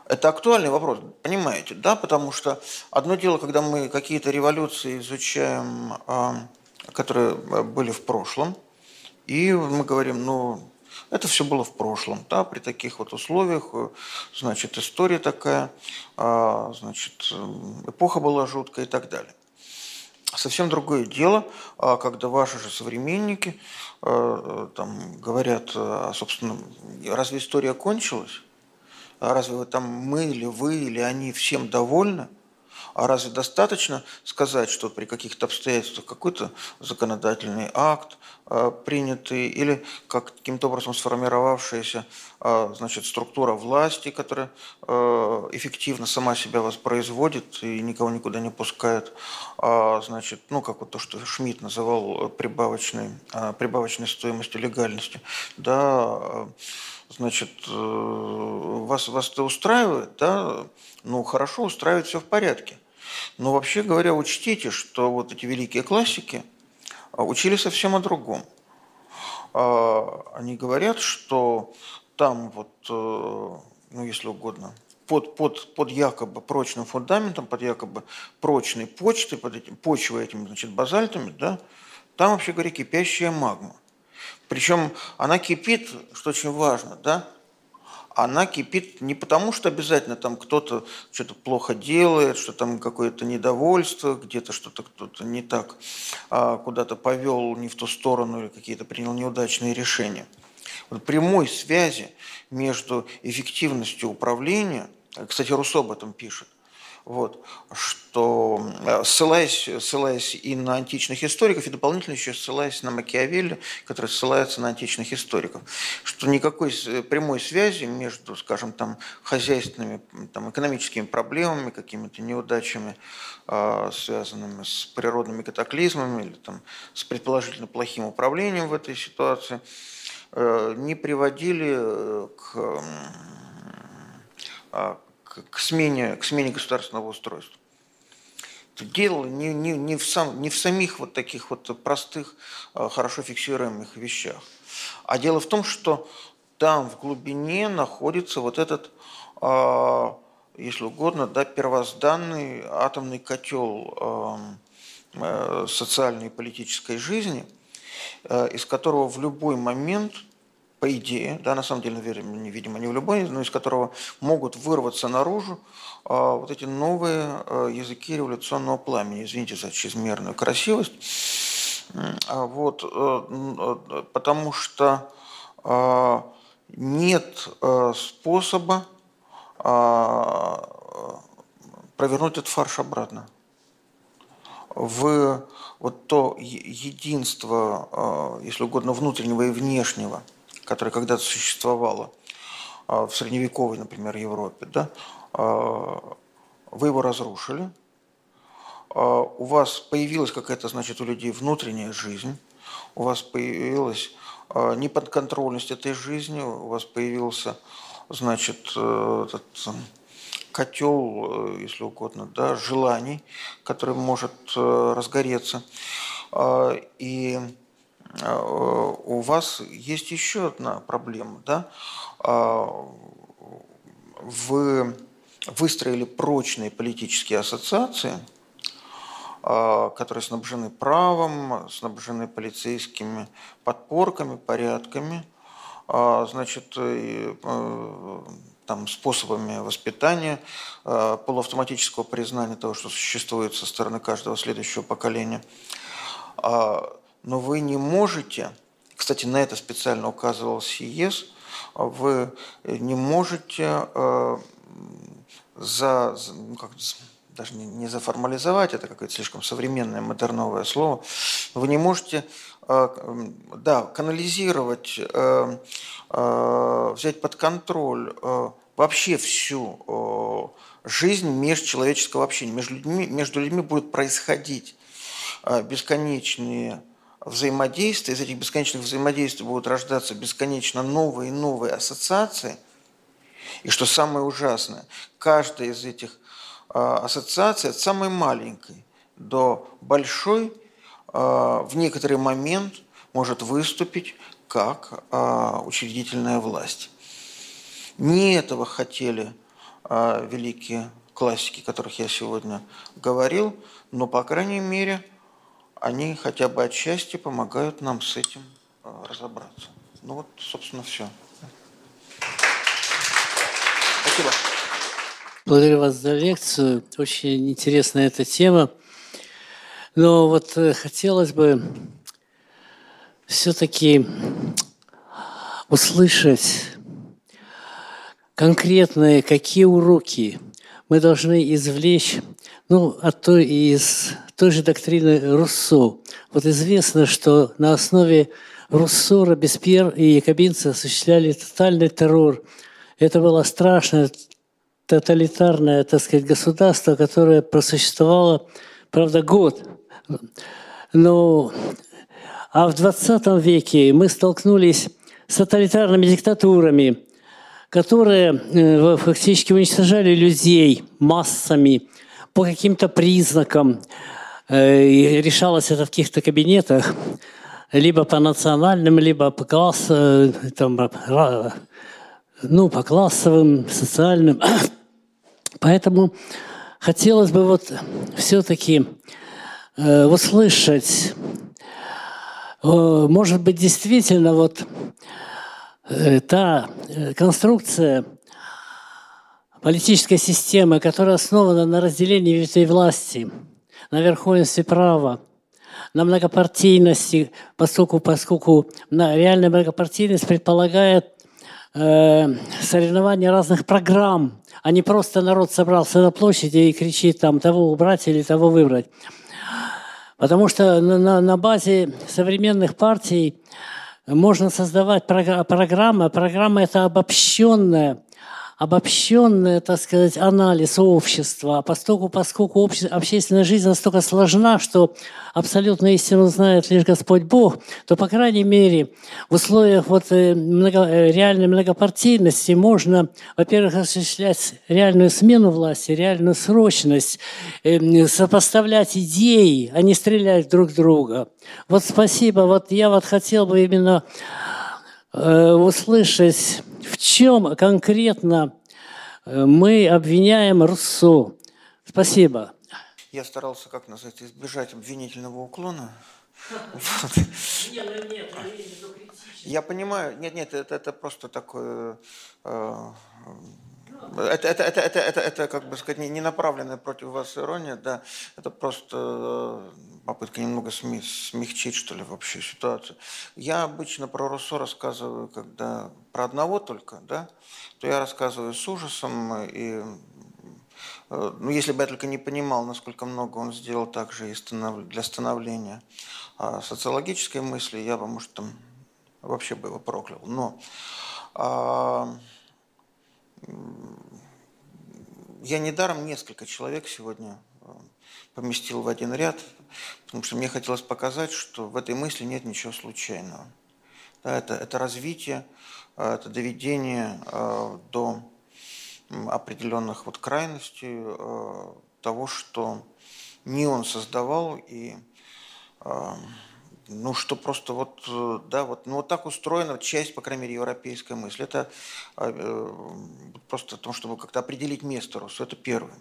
Это актуальный вопрос, понимаете, да? Потому что одно дело, когда мы какие-то революции изучаем, э, которые были в прошлом, и мы говорим, ну, это все было в прошлом, да, при таких вот условиях, э, значит, история такая, значит, эпоха была жуткая и так далее. Совсем другое дело, а, когда ваши же современники а, там, говорят, а, собственно, разве история кончилась? А разве вы там мы или вы или они всем довольны? А разве достаточно сказать, что при каких-то обстоятельствах какой-то законодательный акт э, принятый или как, каким-то образом сформировавшаяся э, значит, структура власти, которая э, эффективно сама себя воспроизводит и никого никуда не пускает, э, значит, ну, как вот то, что Шмидт называл прибавочной, прибавочной стоимостью легальности, да, значит, вас, вас это устраивает, да, ну, хорошо, устраивает, все в порядке. Но вообще говоря, учтите, что вот эти великие классики а, учили совсем о другом. А, они говорят, что там вот, э, ну если угодно, под, под, под якобы прочным фундаментом, под якобы прочной почтой, под этим, почвой этими значит, базальтами, да, там, вообще говоря, кипящая магма. Причем она кипит, что очень важно, да, она кипит не потому, что обязательно там кто-то что-то плохо делает, что там какое-то недовольство, где-то что-то кто-то не так а куда-то повел не в ту сторону или какие-то принял неудачные решения. Вот прямой связи между эффективностью управления, кстати, Руссо об этом пишет, вот, что э, ссылаясь, ссылаясь и на античных историков, и дополнительно еще ссылаясь на Макиавелли, который ссылается на античных историков, что никакой прямой связи между, скажем, там, хозяйственными, там, экономическими проблемами, какими-то неудачами, э, связанными с природными катаклизмами или там, с предположительно плохим управлением в этой ситуации, э, не приводили к к смене, к смене государственного устройства. Дело не, не, не, в сам, не в самих вот таких вот простых, а, хорошо фиксируемых вещах. А дело в том, что там в глубине находится вот этот, а, если угодно, да, первозданный атомный котел а, социальной и политической жизни, из которого в любой момент – по идее, да, на самом деле, видимо, не в любой, но из которого могут вырваться наружу а, вот эти новые а, языки революционного пламени. Извините за чрезмерную красивость. А, вот, а, потому что а, нет а, способа а, провернуть этот фарш обратно. В вот то единство, а, если угодно, внутреннего и внешнего – которая когда-то существовала а, в средневековой, например, Европе, да, а, вы его разрушили, а, у вас появилась какая-то, значит, у людей внутренняя жизнь, у вас появилась неподконтрольность этой жизни, у вас появился, значит, э, этот котел, э, если угодно, да, желаний, который может э, разгореться. И у вас есть еще одна проблема. Да? А, вы выстроили прочные политические ассоциации, а, которые снабжены правом, снабжены полицейскими подпорками, порядками, значит, э, там, способами воспитания, полуавтоматического признания того, что существует со стороны каждого следующего поколения но вы не можете, кстати, на это специально указывал СИЕС, вы не можете э, за, ну, как, даже не, не заформализовать, это какое-то слишком современное модерновое слово, вы не можете э, да, канализировать, э, взять под контроль вообще всю жизнь межчеловеческого общения. Между людьми, между людьми будут происходить бесконечные взаимодействия, из этих бесконечных взаимодействий будут рождаться бесконечно новые и новые ассоциации. И что самое ужасное, каждая из этих а, ассоциаций от самой маленькой до большой а, в некоторый момент может выступить как а, учредительная власть. Не этого хотели великие классики, о которых я сегодня говорил, но, по крайней мере, они хотя бы отчасти помогают нам с этим э, разобраться. Ну вот, собственно, все. Спасибо. Благодарю вас за лекцию. Очень интересная эта тема. Но вот э, хотелось бы все-таки услышать конкретные, какие уроки мы должны извлечь ну, а то из той же доктрины Руссо. Вот известно, что на основе Руссо, Робеспьер и якобинцы осуществляли тотальный террор. Это было страшное тоталитарное, так сказать, государство, которое просуществовало, правда, год. Но, а в 20 веке мы столкнулись с тоталитарными диктатурами, которые э, фактически уничтожали людей массами, по каким-то признакам. Э, решалось это в каких-то кабинетах, либо по национальным, либо по класс, э, ну, по классовым, социальным. Поэтому хотелось бы вот все-таки э, услышать, может быть, действительно вот та конструкция политическая система, которая основана на разделении ветвей власти, на верховенстве права, на многопартийности, поскольку, поскольку на реальная многопартийность предполагает э, соревнования разных программ, а не просто народ собрался на площади и кричит там того убрать или того выбрать. Потому что на, на базе современных партий можно создавать программы. Программа это обобщенная обобщенный, так сказать, анализ общества, поскольку, поскольку обще, общественная жизнь настолько сложна, что абсолютно истину знает лишь Господь Бог, то, по крайней мере, в условиях вот э, много, э, реальной многопартийности можно, во-первых, осуществлять реальную смену власти, реальную срочность, э, сопоставлять идеи, а не стрелять друг друга. Вот спасибо. Вот я вот хотел бы именно услышать в чем конкретно э, мы обвиняем Руссо? Спасибо. Я старался, как назвать, избежать обвинительного уклона. Я понимаю, нет, нет, это, это просто такое, э, это, это, это, это, это, это, как бы сказать, не направленная против вас ирония, да, это просто э, попытка немного смягчить, что ли, вообще ситуацию. Я обычно про Руссо рассказываю, когда про одного только, да, то я рассказываю с ужасом, и э, ну, если бы я только не понимал, насколько много он сделал также и для становления а социологической мысли, я бы, может, там вообще бы его проклял. Но а, я недаром несколько человек сегодня э, поместил в один ряд, потому что мне хотелось показать, что в этой мысли нет ничего случайного. Да, это, это развитие, э, это доведение э, до определенных вот крайностей того, что не он создавал и ну, что просто вот, э, да, вот, ну, вот так устроена часть, по крайней мере, европейской мысли. Это а, э, просто о том, чтобы как-то определить место Руссо. Это первое.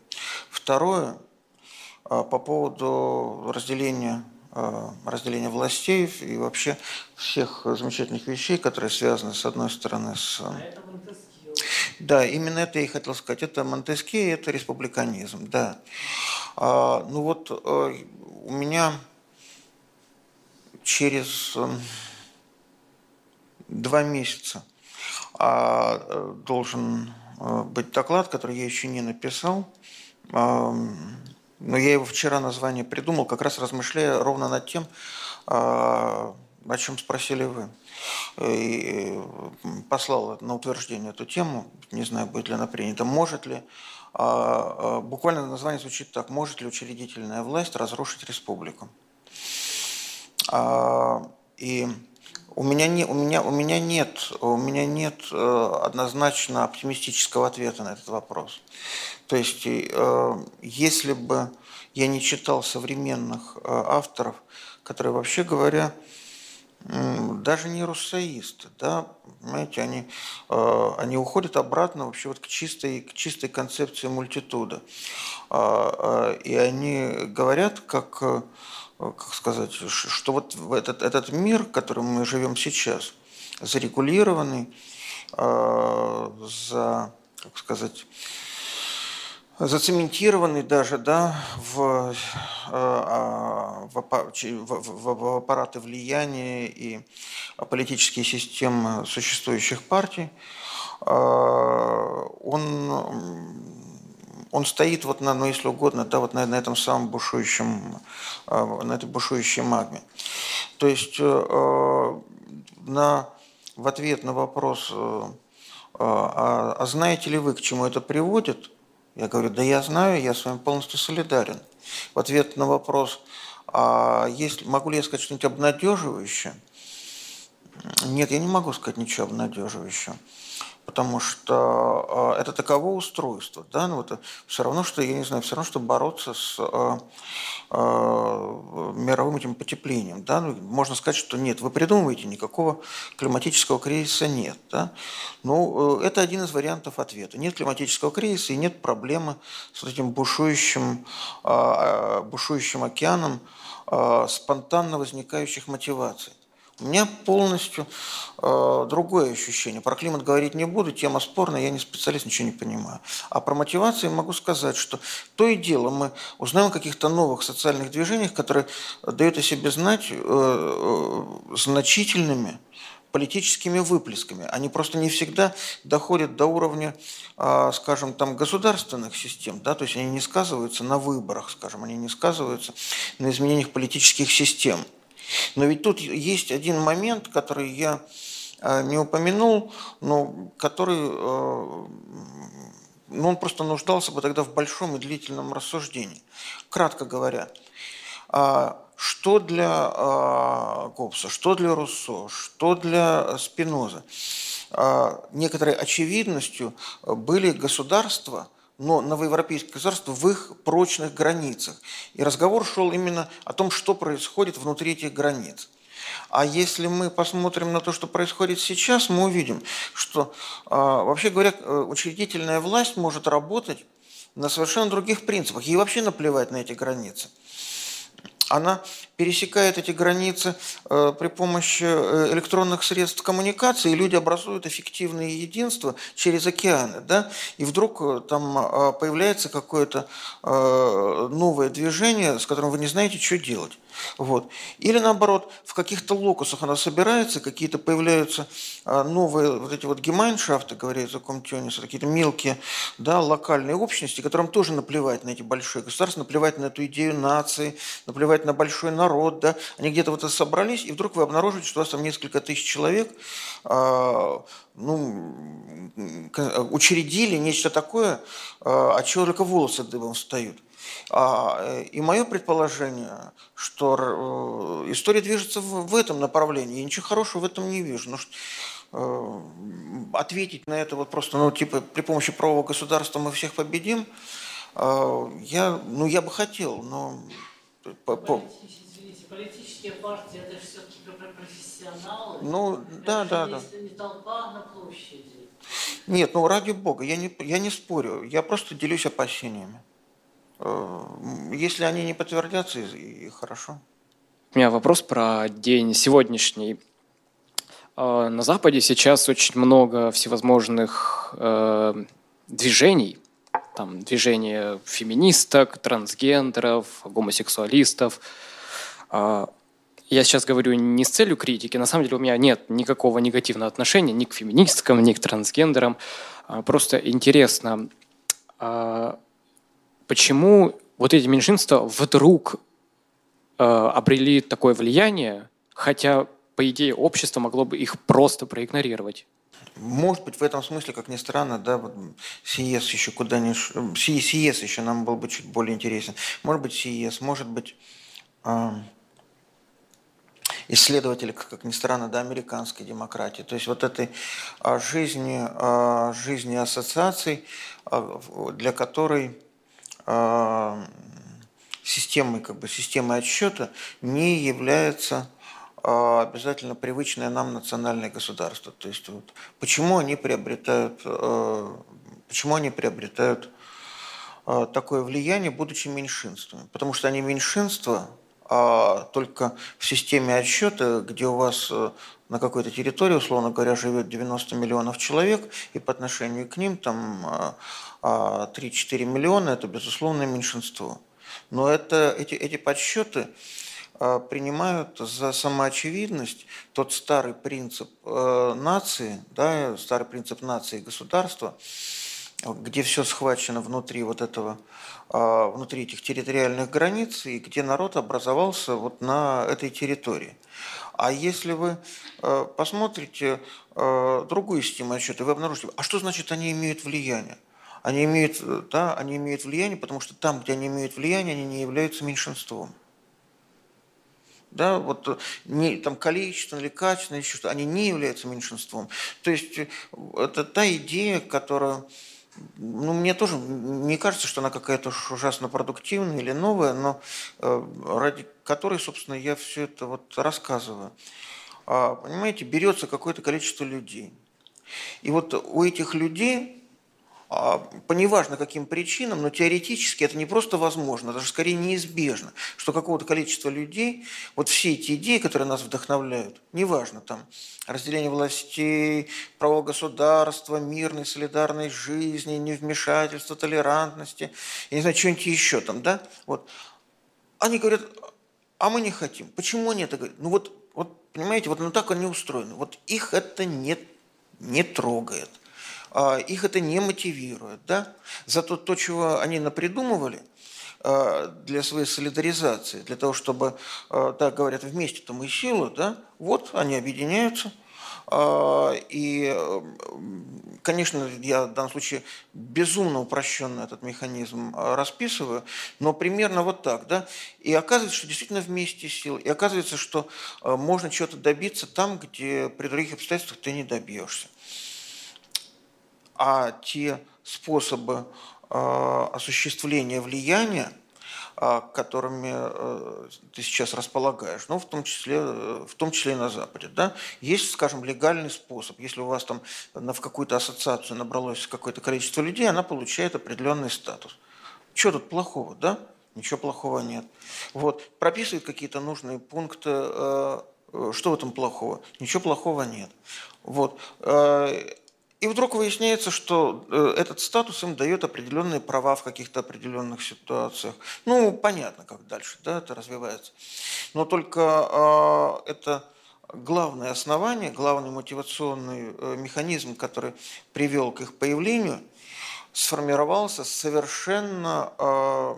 Второе, э, по поводу разделения, э, разделения властей и вообще всех замечательных вещей, которые связаны, с одной стороны, с... Да, именно это я и хотел сказать. Это Монтескье, это республиканизм, да. А, ну вот э, у меня через эм, два месяца а, э, должен э, быть доклад, который я еще не написал. Но я его вчера название придумал, как раз размышляя ровно над тем, а, о чем спросили вы. И послал на утверждение эту тему, не знаю, будет ли она принята, может ли, а, буквально название звучит так, может ли учредительная власть разрушить республику. А, и у меня, не, у, меня, у, меня нет, у меня нет э, однозначно оптимистического ответа на этот вопрос. То есть, э, если бы я не читал современных э, авторов, которые, вообще говоря, даже не руссоисты, да, понимаете, они, они уходят обратно вообще вот к чистой, к чистой концепции мультитуда. А, и они говорят, как как сказать, что вот этот, этот мир, в котором мы живем сейчас, зарегулированный, э, за, как сказать, зацементированный даже да, в, э, а, в, в, в аппараты влияния и политические системы существующих партий, он он стоит вот на, ну если угодно, да, вот на, на этом самом бушующем, э, на этой бушующей магме. То есть э, на, в ответ на вопрос, э, а, а знаете ли вы, к чему это приводит, я говорю, да я знаю, я с вами полностью солидарен. В ответ на вопрос, а есть, могу ли я сказать что-нибудь обнадеживающее? Нет, я не могу сказать ничего обнадеживающего потому что э, это таково устройство. Да? Ну, это все равно, что, я не знаю, все равно, что бороться с э, э, мировым этим потеплением. Да? Ну, можно сказать, что нет, вы придумываете, никакого климатического кризиса нет. Да? Ну, э, это один из вариантов ответа. Нет климатического кризиса и нет проблемы с этим бушующим, э, бушующим океаном спонтанно возникающих мотиваций. У меня полностью э, другое ощущение. Про климат говорить не буду, тема спорная, я не специалист, ничего не понимаю. А про мотивации могу сказать, что то и дело мы узнаем о каких-то новых социальных движениях, которые дают о себе знать э, э, значительными политическими выплесками. Они просто не всегда доходят до уровня, а, скажем, там государственных систем, да, то есть они не сказываются на выборах, скажем, они не сказываются на изменениях политических систем. Но ведь тут есть один момент, который я а, не упомянул, но который, а, ну, он просто нуждался бы тогда в большом и длительном рассуждении. Кратко говоря, что для э, Гоббса, что для Руссо, что для Спиноза. Э, некоторой очевидностью были государства, но новоевропейские государства в их прочных границах. И разговор шел именно о том, что происходит внутри этих границ. А если мы посмотрим на то, что происходит сейчас, мы увидим, что, вообще говоря, учредительная власть может работать на совершенно других принципах. Ей вообще наплевать на эти границы она пересекает эти границы э, при помощи э, электронных средств коммуникации, и люди образуют эффективные единства через океаны. Да? И вдруг э, там появляется какое-то новое движение, с которым вы не знаете, что делать. Вот. Или наоборот, в каких-то локусах она собирается, какие-то появляются новые вот эти вот гемайншафты, говоря языком Тёниса, какие-то мелкие да, локальные общности, которым тоже наплевать на эти большие государства, наплевать на эту идею нации, наплевать на большой народ, да, они где-то вот собрались, и вдруг вы обнаружите, что у вас там несколько тысяч человек, ну, учредили нечто такое, от чего только волосы дыбом встают. А, и мое предположение, что э, история движется в этом направлении. Я ничего хорошего в этом не вижу. Но э, ответить на это вот просто, ну, типа, при помощи правового государства мы всех победим, э, я, ну, я бы хотел, но... Политические, политические партии, это все-таки профессионалы. Ну, да, да, да. не толпа на площади. Нет, ну, ради бога, я не, я не спорю, я просто делюсь опасениями. Э, если они не подтвердятся, и хорошо. У меня вопрос про день сегодняшний. Э, на Западе сейчас очень много всевозможных э, движений, там движения феминисток, трансгендеров, гомосексуалистов. Я сейчас говорю не с целью критики, на самом деле у меня нет никакого негативного отношения ни к феминисткам, ни к трансгендерам. Просто интересно, почему вот эти меньшинства вдруг обрели такое влияние, хотя, по идее, общество могло бы их просто проигнорировать. Может быть, в этом смысле, как ни странно, да, вот СИЕС еще куда-нибудь, СИЕС еще нам был бы чуть более интересен. Может быть, СИЕС, может быть, исследователи, как ни странно, да, американской демократии. То есть вот этой э, жизни, э, жизни ассоциаций, э, для которой а, системой, как бы, системой отсчета не является а, обязательно привычное нам национальное государство. То есть вот, почему они приобретают, а, почему они приобретают такое влияние, будучи меньшинствами? Потому что они меньшинство, а только в системе отсчета, где у вас на какой-то территории, условно говоря, живет 90 миллионов человек, и по отношению к ним там 3-4 а, миллиона – это безусловное меньшинство. Но это, эти, эти подсчеты а, принимают за самоочевидность тот старый принцип э, нации, да, старый принцип нации и государства, где все схвачено внутри вот этого, а, внутри этих территориальных границ, и где народ образовался вот на этой территории. А если вы э, посмотрите э, другую систему отсчета, вы обнаружите, а что значит они имеют влияние? Они имеют, э, да, они имеют влияние, потому что там, где они имеют влияние, они не являются меньшинством. Да, вот не, там количественно или качественно, они не являются меньшинством. То есть это та идея, которая, ну, мне тоже не кажется, что она какая-то ужасно продуктивная или новая, но э, ради которой, собственно, я все это вот рассказываю. А, понимаете, берется какое-то количество людей. И вот у этих людей по неважно каким причинам, но теоретически это не просто возможно, даже скорее неизбежно, что какого-то количества людей, вот все эти идеи, которые нас вдохновляют, неважно там разделение властей, право государства, мирной, солидарной жизни, невмешательства, толерантности, я не знаю, что-нибудь еще там, да, вот, они говорят, а мы не хотим. Почему они это говорят? Ну вот, вот Понимаете, вот ну так они устроены. Вот их это не, не трогает. А, их это не мотивирует. Да? Зато то, чего они напридумывали а, для своей солидаризации, для того, чтобы, а, так говорят, вместе-то мы сила, да? вот они объединяются – и, конечно, я в данном случае безумно упрощенно этот механизм расписываю, но примерно вот так. Да? И оказывается, что действительно вместе сил. И оказывается, что можно чего-то добиться там, где при других обстоятельствах ты не добьешься а те способы а, осуществления влияния, а, которыми э, ты сейчас располагаешь, ну, в том числе, э, в том числе и на Западе. Да? Есть, скажем, легальный способ. Если у вас там в какую-то ассоциацию набралось какое-то количество людей, она получает определенный статус. Что тут плохого, да? Ничего плохого нет. Вот. Прописывает какие-то нужные пункты. Э, что в этом плохого? Ничего плохого нет. Вот. И вдруг выясняется, что э, этот статус им дает определенные права в каких-то определенных ситуациях. Ну, понятно, как дальше да, это развивается. Но только э, это главное основание, главный мотивационный э, механизм, который привел к их появлению, сформировался совершенно э,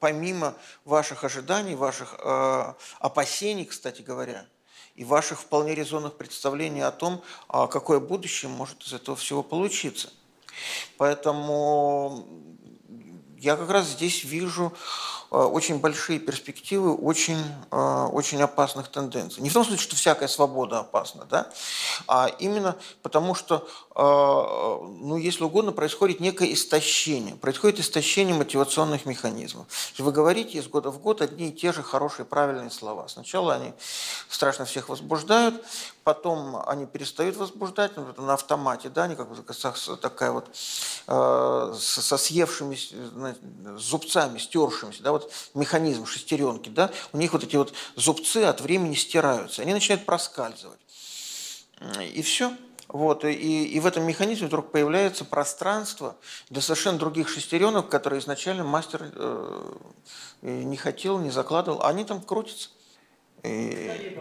помимо ваших ожиданий, ваших э, опасений, кстати говоря – и ваших вполне резонных представлений о том, а какое будущее может из этого всего получиться. Поэтому я как раз здесь вижу очень большие перспективы очень, э, очень опасных тенденций. Не в том смысле, что всякая свобода опасна, да? а именно потому, что, э, ну, если угодно, происходит некое истощение. Происходит истощение мотивационных механизмов. Вы говорите из года в год одни и те же хорошие, правильные слова. Сначала они страшно всех возбуждают, потом они перестают возбуждать ну, на автомате, да, они как бы такая вот э, со съевшимися зубцами, стершимися, да, механизм шестеренки, да, у них вот эти вот зубцы от времени стираются, они начинают проскальзывать. И все. Вот, и, и в этом механизме вдруг появляется пространство для совершенно других шестеренок, которые изначально мастер э, не хотел, не закладывал. Они там крутятся. И...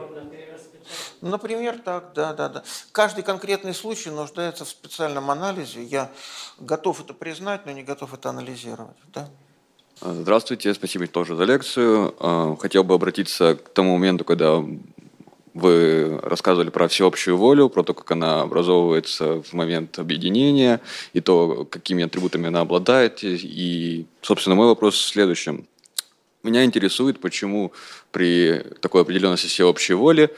Например, так, да, да, да. Каждый конкретный случай нуждается в специальном анализе. Я готов это признать, но не готов это анализировать. Да? Здравствуйте, спасибо тоже за лекцию. А, хотел бы обратиться к тому моменту, когда вы рассказывали про всеобщую волю, про то, как она образовывается в момент объединения, и то, какими атрибутами она обладает. И, собственно, мой вопрос в следующем. Меня интересует, почему при такой определенности всеобщей воли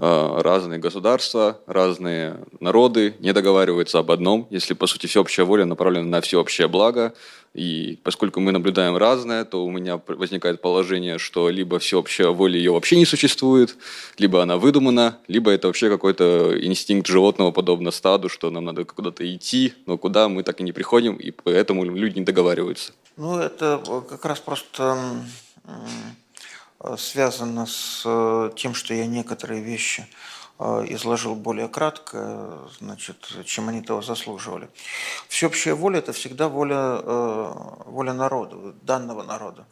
разные государства, разные народы не договариваются об одном, если, по сути, всеобщая воля направлена на всеобщее благо. И поскольку мы наблюдаем разное, то у меня возникает положение, что либо всеобщая воля ее вообще не существует, либо она выдумана, либо это вообще какой-то инстинкт животного, подобно стаду, что нам надо куда-то идти, но куда мы так и не приходим, и поэтому люди не договариваются. Ну, это как раз просто Э, связано с э, тем, что я некоторые вещи э, изложил более кратко, значит, чем они того заслуживали. Всеобщая воля – это всегда воля, воля народа, данного народа.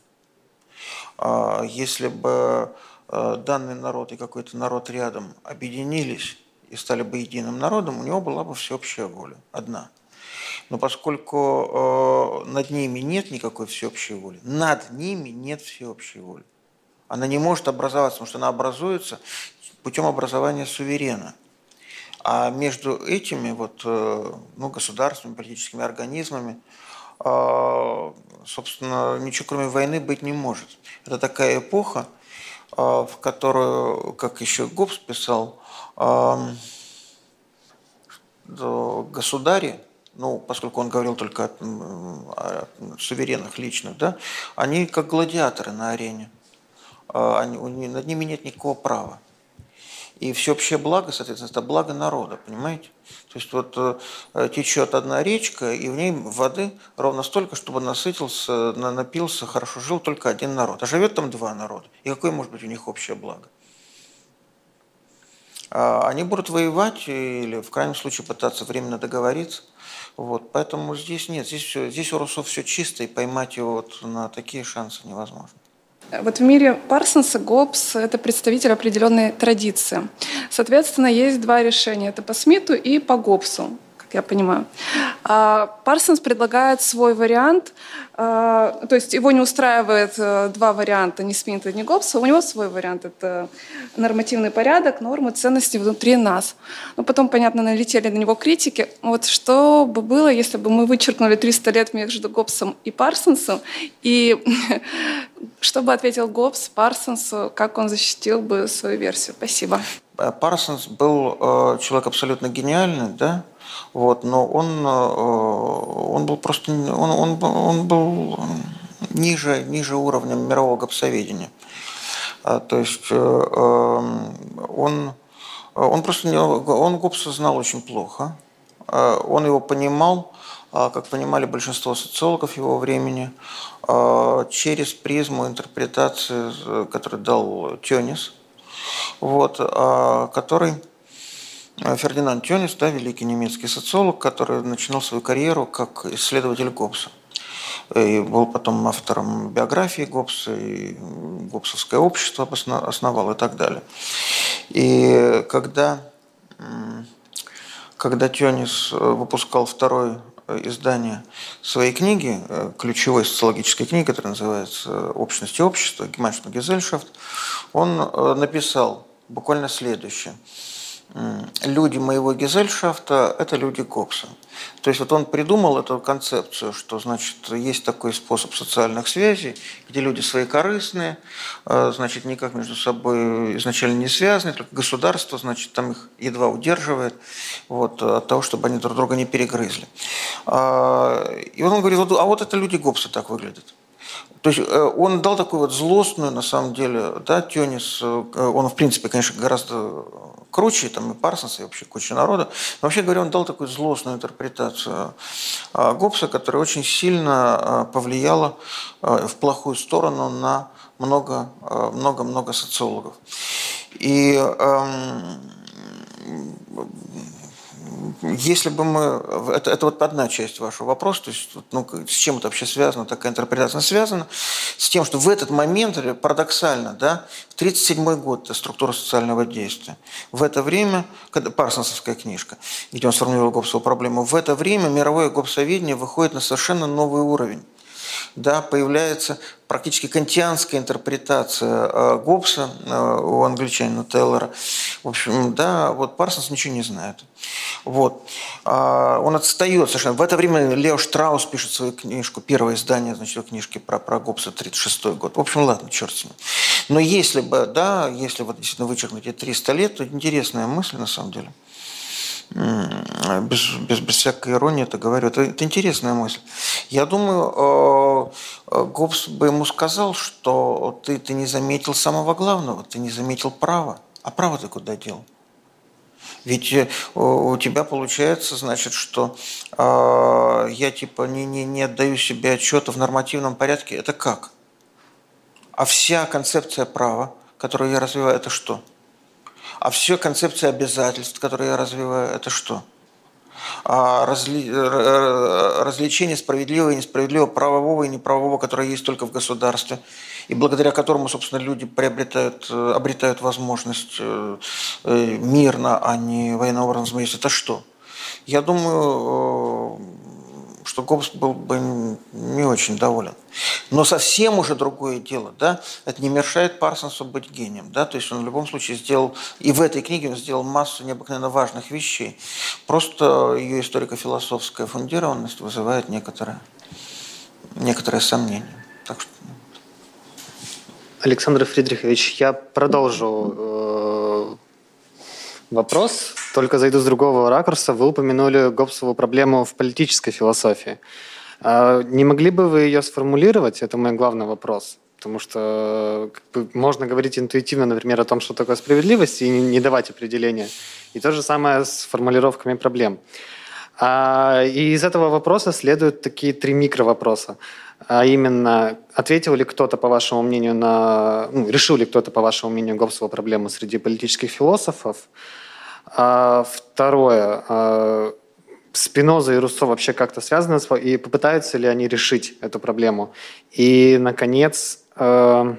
А если бы данный народ и какой-то народ рядом объединились и стали бы единым народом, у него была бы всеобщая воля, одна. Но поскольку над ними нет никакой всеобщей воли, над ними нет всеобщей воли, она не может образоваться, потому что она образуется путем образования суверена. А между этими вот, э, ну, государствами, политическими организмами, э, собственно, ничего кроме войны быть не может. Это такая эпоха, э, в которую, как еще Гоббс писал, государи, ну, поскольку он говорил только о, о суверенах личных, да, они как гладиаторы на арене. А, они, над ними нет никакого права. И всеобщее благо, соответственно, это благо народа, понимаете? То есть вот э, течет одна речка, и в ней воды ровно столько, чтобы насытился, напился, хорошо жил только один народ. А живет там два народа. И какое может быть у них общее благо? А они будут воевать или в крайнем случае пытаться временно договориться. Вот, поэтому здесь нет, здесь, все, здесь у Руссо все чисто, и поймать его вот на такие шансы невозможно. Вот в мире Парсонса Гоббс – это представитель определенной традиции. Соответственно, есть два решения – это по Смиту и по Гоббсу я понимаю. А Парсонс предлагает свой вариант, а, то есть его не устраивает э, два варианта, ни Смита, ни Гоббса, у него свой вариант – это нормативный порядок, нормы, ценности внутри нас. Но потом, понятно, налетели на него критики. Вот что бы было, если бы мы вычеркнули 300 лет между Гоббсом и Парсонсом, и что бы ответил Гоббс Парсонсу, как он защитил бы свою версию? Спасибо. Парсонс был э, человек абсолютно гениальный, да, вот, но он, э, он был просто он, он, он был ниже, ниже уровня мирового гопсоведения. А, то есть э, эм, он, он просто он гопса знал очень плохо. Он его понимал, как понимали большинство социологов его времени, через призму интерпретации, которую дал Тёнис, вот, который Э, Фердинанд Тёнис, да, великий немецкий социолог, который начинал свою карьеру как исследователь Гоббса. И был потом автором биографии Гоббса, и Гоббсовское общество основал и так далее. И когда, когда Тёнис э, выпускал второе издание своей книги, э, ключевой социологической книги, которая называется «Общность и общество», Gemeinschaft Gesellschaft, он написал буквально следующее – люди моего Гезельшафта – это люди Кокса. То есть вот он придумал эту концепцию, что значит есть такой способ социальных связей, где люди свои корыстные, э, значит никак между собой изначально не связаны, только государство, значит там их едва удерживает вот, от того, чтобы они друг друга не перегрызли. А, и он говорит, а вот это люди Гоббса так выглядят. То есть э, он дал такую вот злостную, на самом деле, да, Тёнис, э, он, в принципе, конечно, гораздо круче, там и Парсонс, и вообще куча народа. Но вообще говоря, он дал такую злостную интерпретацию а, Гоббса, которая очень сильно а, повлияла а, в плохую сторону на много-много-много социологов. И эм, если бы мы... Это, это вот одна часть вашего вопроса, то есть ну, с чем это вообще связано, такая интерпретация связана с тем, что в этот момент, парадоксально, да, в 1937 год это структура социального действия. В это время, когда Парсонсовская книжка, где он сформулировал Гоббсову проблему, в это время мировое гопсоведение выходит на совершенно новый уровень да, появляется практически кантианская интерпретация э, Гоббса э, у англичанина Теллера. В общем, да, вот Парсонс ничего не знает. Вот. А, он отстает совершенно. В это время Лео Штраус пишет свою книжку, первое издание, значит, книжки про, про Гоббса, 36 год. В общем, ладно, черт с ним. Но если бы, да, если вот действительно вычеркнуть эти 300 лет, то интересная мысль на самом деле без, без, без всякой иронии это говорю. Это, это интересная мысль. Я думаю, э, э, Гоббс бы ему сказал, что ты, ты не заметил самого главного, ты не заметил права. А право ты куда дел? Ведь э, у тебя получается, значит, что э, я типа не, не, не отдаю себе отчета в нормативном порядке. Это как? А вся концепция права, которую я развиваю, это что? А все концепция обязательств, которые я развиваю, это что? А разли... развлечение справедливого и несправедливого, правового и неправового, которое есть только в государстве, и благодаря которому, собственно, люди приобретают, обретают возможность э, э, мирно, а не военного размеса. Это что? Я думаю, что Гоббс был бы не очень доволен. Но совсем уже другое дело, да, это не мешает Парсонсу быть гением, да, то есть он в любом случае сделал, и в этой книге он сделал массу необыкновенно важных вещей. Просто ее историко-философская фундированность вызывает некоторое, некоторое сомнение. Так что... Александр Фридрихович, я продолжу э, вопрос только зайду с другого ракурса. Вы упомянули Гоббсову проблему в политической философии. А не могли бы вы ее сформулировать? Это мой главный вопрос. Потому что как бы, можно говорить интуитивно, например, о том, что такое справедливость, и не давать определения. И то же самое с формулировками проблем. А, и из этого вопроса следуют такие три микровопроса. А именно, ответил ли кто-то, по вашему мнению, на... Ну, решил ли кто-то, по вашему мнению, Гоббсову проблему среди политических философов? А второе. А Спиноза и Руссо вообще как-то связаны и попытаются ли они решить эту проблему? И, наконец, э,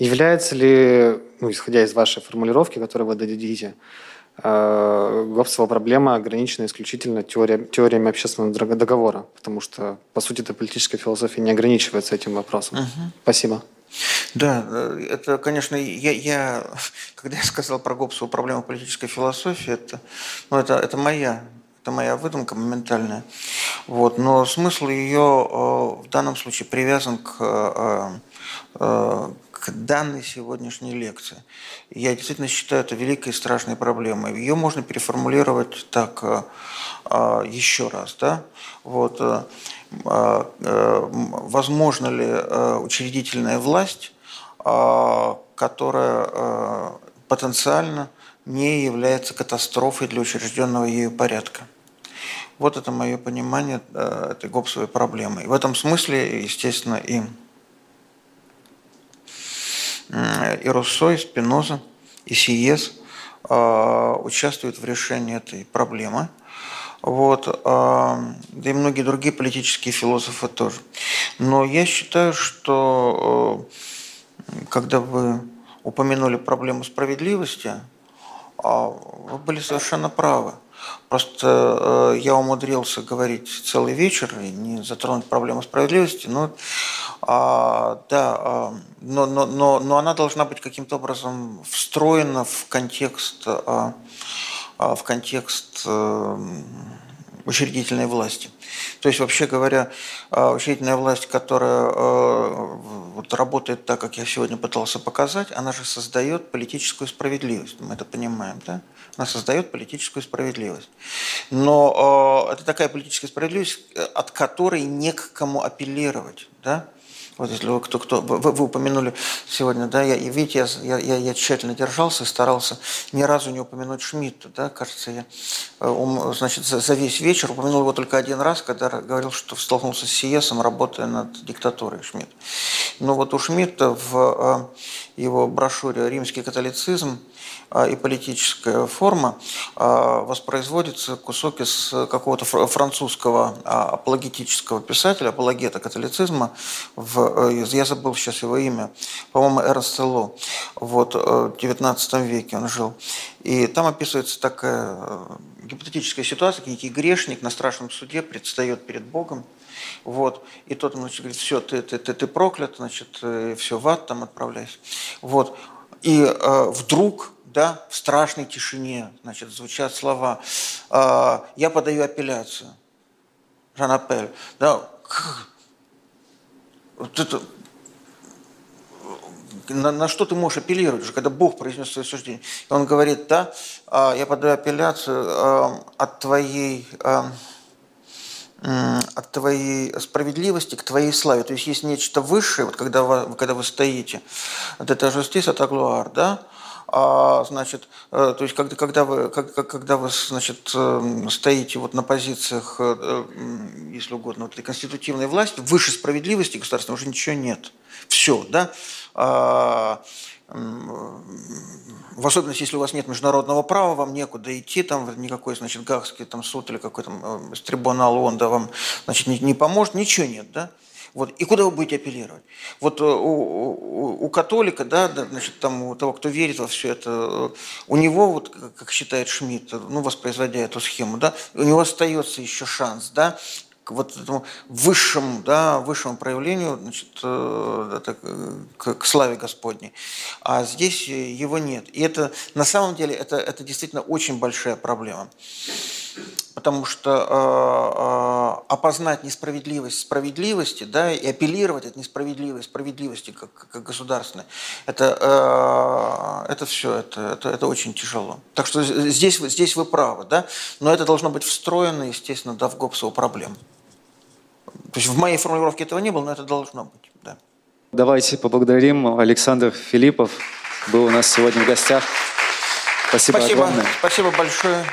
Является ли, ну, исходя из вашей формулировки, которую вы дадите, э, Гоббсова проблема ограничена исключительно теория, теориями общественного договора, потому что, по сути, эта политическая философия не ограничивается этим вопросом. Угу. Спасибо. Да, э, это, конечно, я, я, когда я сказал про Гоббсову проблему политической философии, это, ну, это, это моя это моя выдумка моментальная. Вот. Но смысл ее э, в данном случае привязан к, э, к данной сегодняшней лекции. Я действительно считаю это великой и страшной проблемой. Ее можно переформулировать так еще раз. Да? Вот э, возможно ли э, учредительная власть, которая э, потенциально не является катастрофой для учрежденного ею порядка. Вот это мое понимание этой гопсовой проблемы. И в этом смысле, естественно, и, и Руссо, и Спиноза, и Сиес участвуют в решении этой проблемы – вот, да и многие другие политические философы тоже. Но я считаю, что э, когда вы упомянули проблему справедливости, а, вы были совершенно правы. Просто э, я умудрился говорить целый вечер и не затронуть проблему справедливости. Но, а, да, а, но, но, но, но она должна быть каким-то образом встроена в контекст а, а, в контекст э, учредительной власти. То есть, вообще говоря, а, учредительная власть, которая э, вот, работает так, как я сегодня пытался показать, она же создает политическую справедливость. Мы это понимаем, да? Она создает политическую справедливость. Но э, это такая политическая справедливость, от которой не к кому апеллировать, да? Вот если вы, кто, кто, вы, вы упомянули сегодня, да, я, видите, я, я, я тщательно держался и старался ни разу не упомянуть Шмидта, да, кажется, я, он, э, значит, за, за весь вечер упомянул его только один раз, когда говорил, что столкнулся с Сиесом, работая над диктатурой Шмидта. Но вот у Шмидта в э, его брошюре «Римский католицизм» и политическая форма, а, воспроизводится кусок из какого-то французского а, апологетического писателя, апологета католицизма, в, э, я забыл сейчас его имя, по-моему, Эрнст Ло, вот, э, в 19 веке он жил. И там описывается такая э, гипотетическая ситуация, некий грешник на страшном суде предстает перед Богом, вот, и тот значит, говорит, все, ты, ты, ты, ты проклят, значит, все, в ад там отправляйся. Вот, и э, вдруг да, в страшной тишине, значит, звучат слова «А, «Я подаю апелляцию». Жан Апель. Да, вот это, на, на что ты можешь апеллировать уже, когда Бог произнес свое суждение? И он говорит, да, а, я подаю апелляцию а, от твоей от твоей справедливости к твоей славе. То есть есть нечто высшее, вот когда вы, когда вы стоите, это justice, это глуар, да, а, значит, э, то есть когда, когда, вы, когда вы значит, э, стоите вот на позициях, э, если угодно, вот этой конститутивной власти, выше справедливости государственной уже ничего нет. Все, да? А, в особенности, если у вас нет международного права, вам некуда идти, там никакой, значит, Гагский там, суд или какой-то трибунал ООН да, вам значит, не, не поможет, ничего нет, да? Вот. И куда вы будете апеллировать? Вот э, у, у, у католика, да, значит, там, у того, кто верит во все это, э, у него, вот, как считает Шмидт, ну, воспроизводя эту схему, да, у него остается еще шанс, да, к вот этому высшему, да, высшему проявлению, значит, э, это, к, к славе Господней. А здесь его нет. И это, на самом деле, это, это действительно очень большая проблема потому что э, э, опознать несправедливость справедливости, да, и апеллировать от несправедливой справедливости как, как государственной, это, э, это все, это, это, это очень тяжело. Так что здесь, здесь вы правы, да, но это должно быть встроено, естественно, да, в Гоббсову проблему. То есть в моей формулировке этого не было, но это должно быть, да. Давайте поблагодарим Александр Филиппов, был у нас сегодня в гостях. Спасибо, Спасибо, огромное. спасибо большое.